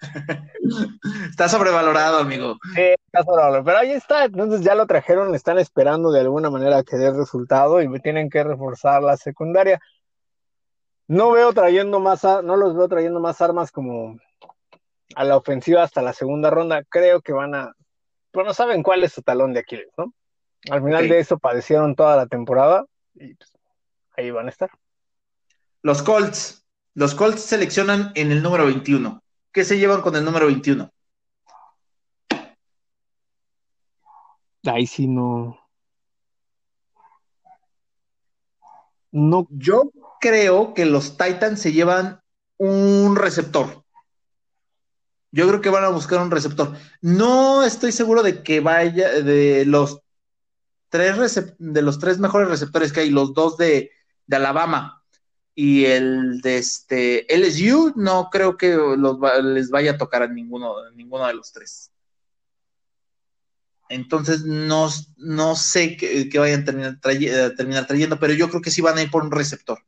<laughs> está sobrevalorado, amigo. Sí, está sobrevalorado. Pero ahí está, entonces ya lo trajeron, están esperando de alguna manera que dé resultado y tienen que reforzar la secundaria. No veo trayendo más, no los veo trayendo más armas como a la ofensiva hasta la segunda ronda. Creo que van a, pero no saben cuál es su talón de Aquiles, ¿no? Al final de eso padecieron toda la temporada y pues, ahí van a estar. Los Colts, los Colts seleccionan en el número 21. ¿Qué se llevan con el número 21? Ahí sí no. No. Yo creo que los Titans se llevan un receptor. Yo creo que van a buscar un receptor. No estoy seguro de que vaya de los tres de los tres mejores receptores que hay, los dos de, de Alabama, y el de este LSU no creo que les vaya a tocar a ninguno, ninguno de los tres. Entonces no, no sé qué, vayan a terminar, eh, terminar, trayendo, pero yo creo que sí van a ir por un receptor.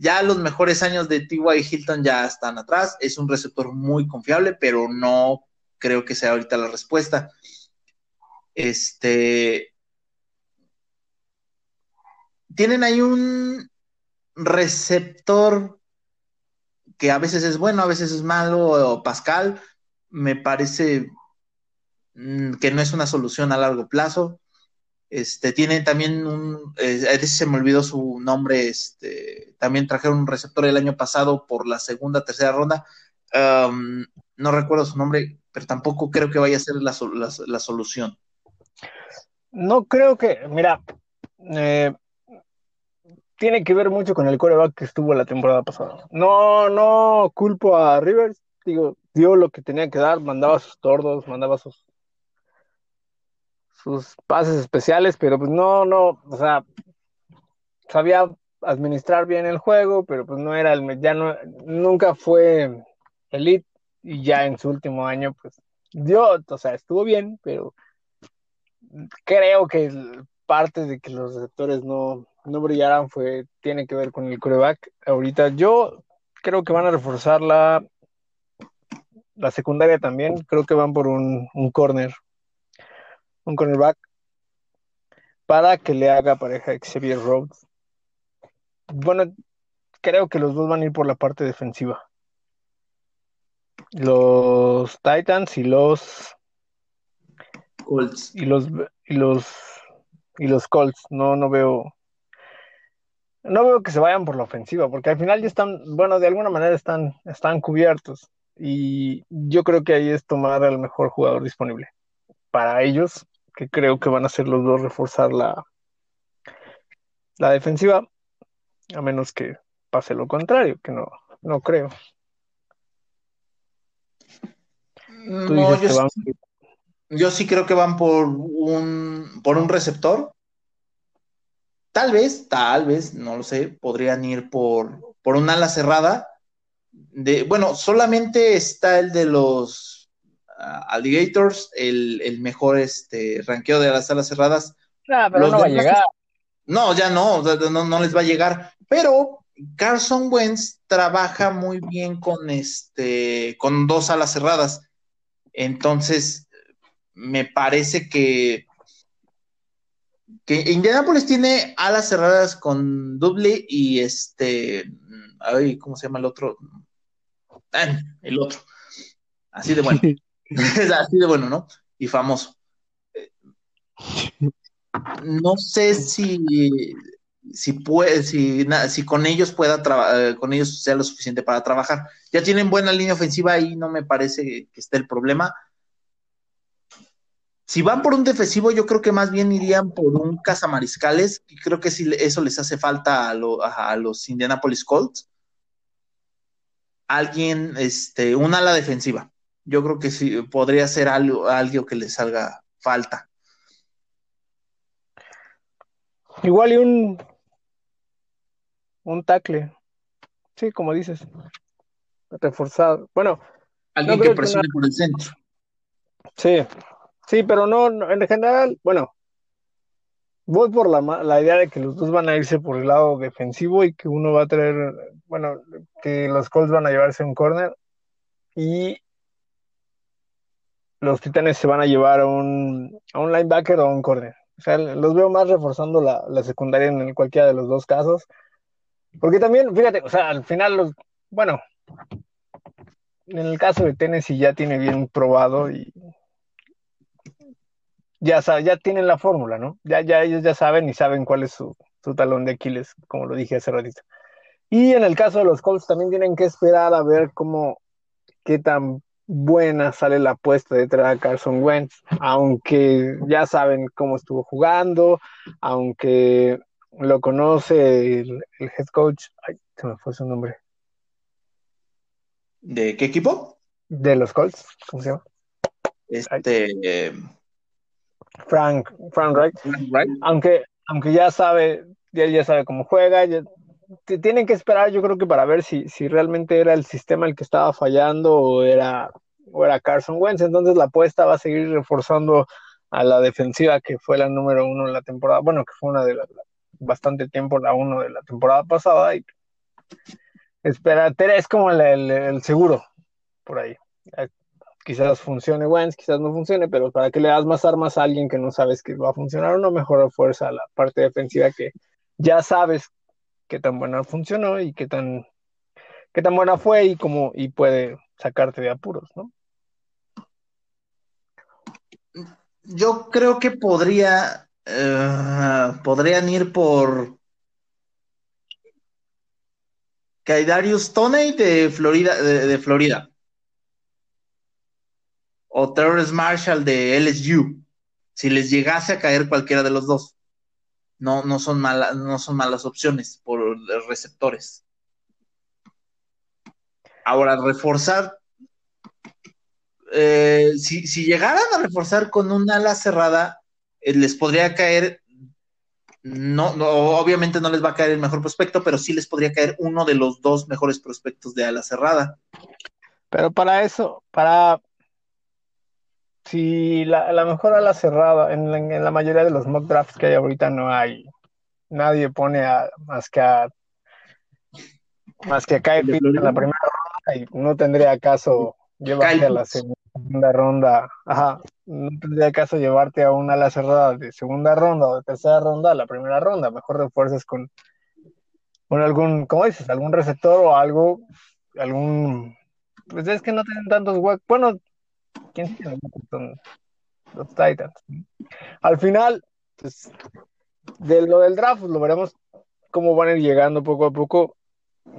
Ya los mejores años de T.Y. Hilton ya están atrás, es un receptor muy confiable, pero no creo que sea ahorita la respuesta. Este, tienen ahí un, receptor que a veces es bueno, a veces es malo, o Pascal, me parece mm, que no es una solución a largo plazo. Este, tiene también un, eh, se me olvidó su nombre, este, también trajeron un receptor el año pasado por la segunda, tercera ronda. no recuerdo su nombre, pero tampoco creo que vaya a ser la, la solución. No creo que, mira, eh, tiene que ver mucho con el coreback que estuvo la temporada pasada. No, no culpo a Rivers, digo, dio lo que tenía que dar, mandaba sus tordos, mandaba sus sus pases especiales, pero pues no, no, o sea, sabía administrar bien el juego, pero pues no era el, ya no, nunca fue elite y ya en su último año pues dio, o sea, estuvo bien, pero creo que parte de que los receptores no, no brillaran fue, tiene que ver con el coreback. Ahorita yo creo que van a reforzar la, la secundaria también. Creo que van por un, un corner, un cornerback, para que le haga pareja a Xavier Rhodes. Bueno, creo que los dos van a ir por la parte defensiva. Los Titans y los Colts. Y los y los y los Colts. No, no veo. No veo que se vayan por la ofensiva, porque al final ya están, bueno, de alguna manera están, están cubiertos. Y yo creo que ahí es tomar al mejor jugador disponible. Para ellos, que creo que van a ser los dos reforzar la, la defensiva, a menos que pase lo contrario, que no, no creo. No, yo, sí, yo, sí, creo que van por un, por un receptor. Tal vez, tal vez, no lo sé, podrían ir por, por un ala cerrada. De, bueno, solamente está el de los Alligators, el, el, mejor este, ranqueo de las alas cerradas. Nah, pero los no va a llegar. No, ya no, no, no les va a llegar. Pero Carson Wentz trabaja muy bien con este, con dos alas cerradas. Entonces, me parece que, que Indianapolis tiene alas cerradas con Dubley y este, ay, ¿cómo se llama el otro? Ah, el otro. Así de bueno. <laughs> <laughs> Así de bueno, ¿no? Y famoso. No sé si, si puede, si, si con ellos pueda trabajar, con ellos sea lo suficiente para trabajar. Ya tienen buena línea ofensiva y no me parece que esté el problema. Si van por un defensivo, yo creo que más bien irían por un cazamariscales, y creo que sí, eso les hace falta a, a los Indianapolis Colts. Alguien, este, un ala defensiva. Yo creo que sí, podría ser algo, algo que les salga falta. Igual y un un tackle. Sí, como dices. Reforzado. Bueno. Alguien que presione por el centro. Sí, sí, pero no, en general, bueno, voy por la, la idea de que los dos van a irse por el lado defensivo y que uno va a traer, bueno, que los Colts van a llevarse un corner y los Titanes se van a llevar a un, a un linebacker o a un corner. O sea, los veo más reforzando la, la secundaria en cualquiera de los dos casos. Porque también, fíjate, o sea, al final, los, bueno, en el caso de Tennessee ya tiene bien probado y ya, ya tienen la fórmula, ¿no? Ya, ya ellos ya saben y saben cuál es su, su talón de Aquiles, como lo dije hace ratito. Y en el caso de los Colts también tienen que esperar a ver cómo, qué tan buena sale la apuesta de traer a Carson Wentz, aunque ya saben cómo estuvo jugando, aunque lo conoce el, head coach. Ay, se me fue su nombre. ¿De qué equipo? De los Colts, ¿cómo se llama? Este. Eh, Frank, Frank Wright. Aunque, aunque ya sabe, ya, ya sabe cómo juega, tienen que esperar, yo creo que para ver si, si realmente era el sistema el que estaba fallando o era, o era Carson Wentz. Entonces la apuesta va a seguir reforzando a la defensiva que fue la número uno en la temporada, bueno, que fue una de las, bastante tiempo la 1 de la temporada pasada y espera, es como el, seguro por ahí. Eh, quizás funcione Wentz, quizás no funcione, pero para que le das más armas a alguien que no sabes que va a funcionar o no, mejor fuerza la parte defensiva que ya sabes qué tan buena funcionó y qué tan, qué tan buena fue y cómo y puede sacarte de apuros, ¿no? Yo creo que podría eh, podrían ir por Kaidarius Toney de Florida, de, Florida. O Terrence Marshall de LSU. Si les llegase a caer cualquiera de los dos. No, no son malas, no son malas opciones por receptores. Ahora, reforzar. Eh, si, si llegaran a reforzar con un ala cerrada, eh, les podría caer, no, no, obviamente no les va a caer el mejor prospecto, pero sí les podría caer uno de los dos mejores prospectos de ala cerrada. Pero para eso, para si la, a lo mejor a la cerrada, en la, en la mayoría de los mock drafts que hay ahorita no hay, nadie pone a, más que a más que a Kyle ¿De Pitts en la primera ronda y no tendría caso llevarte a la segunda ronda, ajá, no tendría caso llevarte a una ala cerrada de segunda ronda o de tercera ronda a la primera ronda, mejor refuerzas con, con algún, ¿cómo dices? Algún receptor o algo, algún, pues es que no tienen tantos huecos, bueno, ¿quién huecos? Son los Titans. Al final, pues, de lo del draft, pues, lo veremos cómo van a ir llegando poco a poco,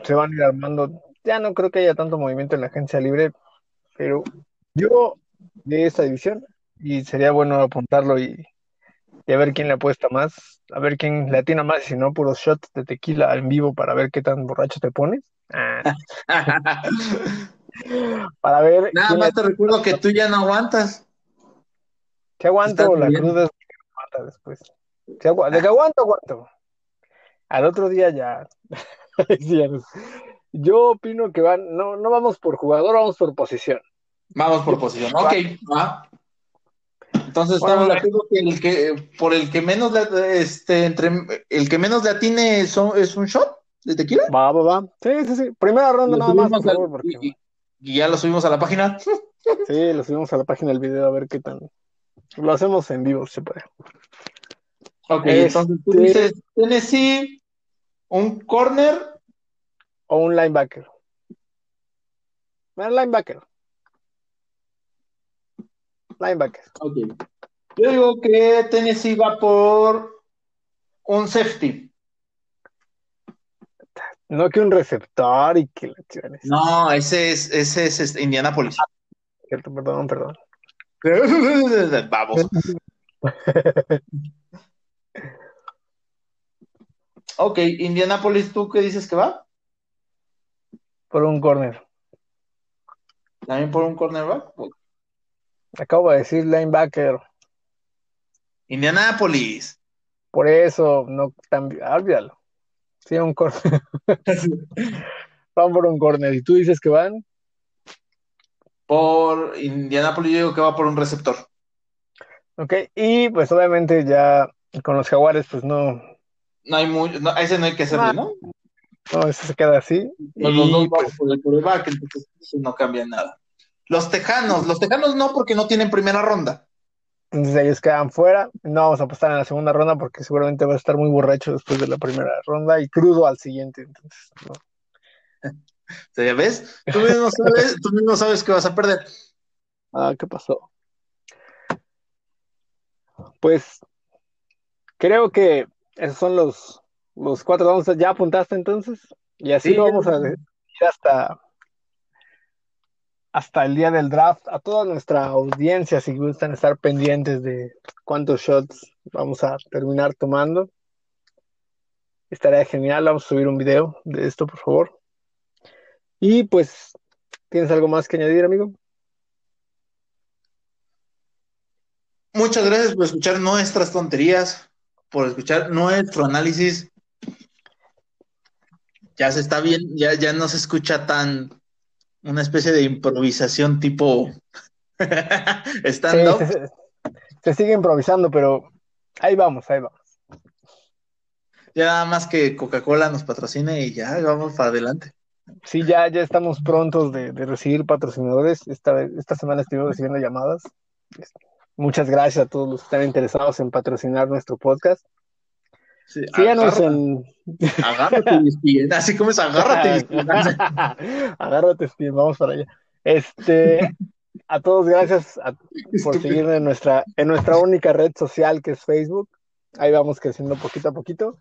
se van a ir armando. Ya no creo que haya tanto movimiento en la agencia libre, pero yo de esta división, y sería bueno apuntarlo y, y a ver quién le apuesta más, a ver quién le atina más, si no, puros shots de tequila en vivo para ver qué tan borracho te pones. Ah, <laughs> para ver Nada más te recuerdo que tú ya no aguantas. si aguanto la que aguanta después. Si agu- de que aguanto, aguanto. Al otro día ya. <laughs> Yo opino que van, no, no vamos por jugador, vamos por posición. Vamos por posición. Ok, va. Entonces Bueno, estamos de la- acuerdo que el que por el que menos le, este entre el que menos le atine es un shot de tequila. Va, va, va. Sí, sí, sí. Primera ronda Lo nada más, al- favor, porque y, y- ya lo subimos a la página. sí, lo subimos a la página del video a ver qué tan. Lo hacemos en vivo, se puede. Ok, Este- entonces tú dices Tennessee, un corner, O un linebacker. Un linebacker. Linebacker. ok. Yo digo que Tennessee va por un safety. No que un receptor y que la. No, ese es, ese es este, Indianapolis. Cierto, perdón, perdón. <laughs> Vamos. <laughs> Ok, Indianapolis, ¿tú qué dices que va? Por un corner. También por un cornerback. Acabo de decir linebacker. Indianapolis. Por eso, no también. Olvídalo. Sí, un corner. <laughs> Van por un corner. ¿Y tú dices que van? Por Indianapolis, yo digo que va por un receptor. Ok. Y pues obviamente ya con los jaguares, pues no. No hay muy, no, a ese no hay que hacerle, ¿no? No, eso se queda así. Pues los dos Y vamos pues por el quarterback, entonces eso no cambia nada. Los Tejanos, los Tejanos no, porque no tienen primera ronda. Entonces ellos quedan fuera. No vamos a apostar en la segunda ronda porque seguramente va a estar muy borracho después de la primera ronda y crudo al siguiente. Entonces, no. <laughs> ¿Ya ves? Tú mismo sabes, tú mismo sabes que vas a perder. Ah, ¿qué pasó? Pues creo que esos son los, los cuatro. Vamos a- ¿Ya apuntaste entonces? Y así Sí, lo ya. vamos a ir hasta, hasta el día del draft. A toda nuestra audiencia, si gustan estar pendientes de cuántos shots vamos a terminar tomando. Estaría genial. Vamos a subir un video de esto, por favor. Y pues, ¿tienes algo más que añadir, amigo? Muchas gracias por escuchar nuestras tonterías, por escuchar nuestro análisis. Ya se está bien, ya, ya no se escucha tan una especie de improvisación tipo <laughs> stand-up. se, se- se sigue improvisando, pero ahí vamos, ahí vamos. Ya nada más que Coca-Cola nos patrocine y ya vamos para adelante. Sí, ya, ya estamos prontos de, de recibir patrocinadores. Esta, esta semana estuvimos recibiendo llamadas. Muchas gracias a todos los que están interesados en patrocinar nuestro podcast. Sí, Síganos en... agárrate. Así como es, agárrate. <laughs> Agárrate, <laughs> vamos para allá. Este, a todos gracias a- por seguirnos en nuestra, en nuestra única red social que es Facebook. Ahí vamos creciendo poquito a poquito.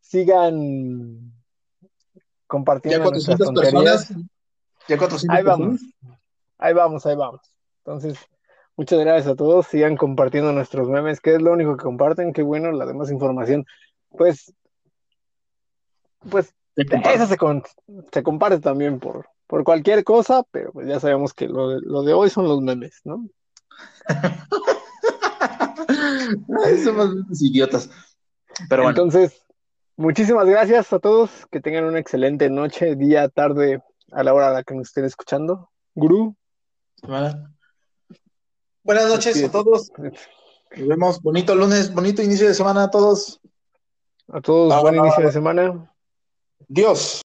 Sigan Ya compartiendo nuestras 400 tonterías. personas. Ya 400 Ahí vamos, personas. ahí vamos, ahí vamos. Entonces, muchas gracias a todos. Sigan compartiendo nuestros memes, que es lo único que comparten. Qué bueno, la demás información. Pues, pues esa se, con- se comparte también por, por cualquier cosa, pero pues ya sabemos que lo de, lo de hoy son los memes, ¿no? <laughs> Ay, somos idiotas. Pero bueno, Entonces, muchísimas gracias a todos. Que tengan una excelente noche, día, tarde, a la hora a la que nos estén escuchando. Gurú. Buenas noches a todos. Nos vemos. Bonito lunes, bonito inicio de semana a todos. A todos, buen inicio de semana. Dios.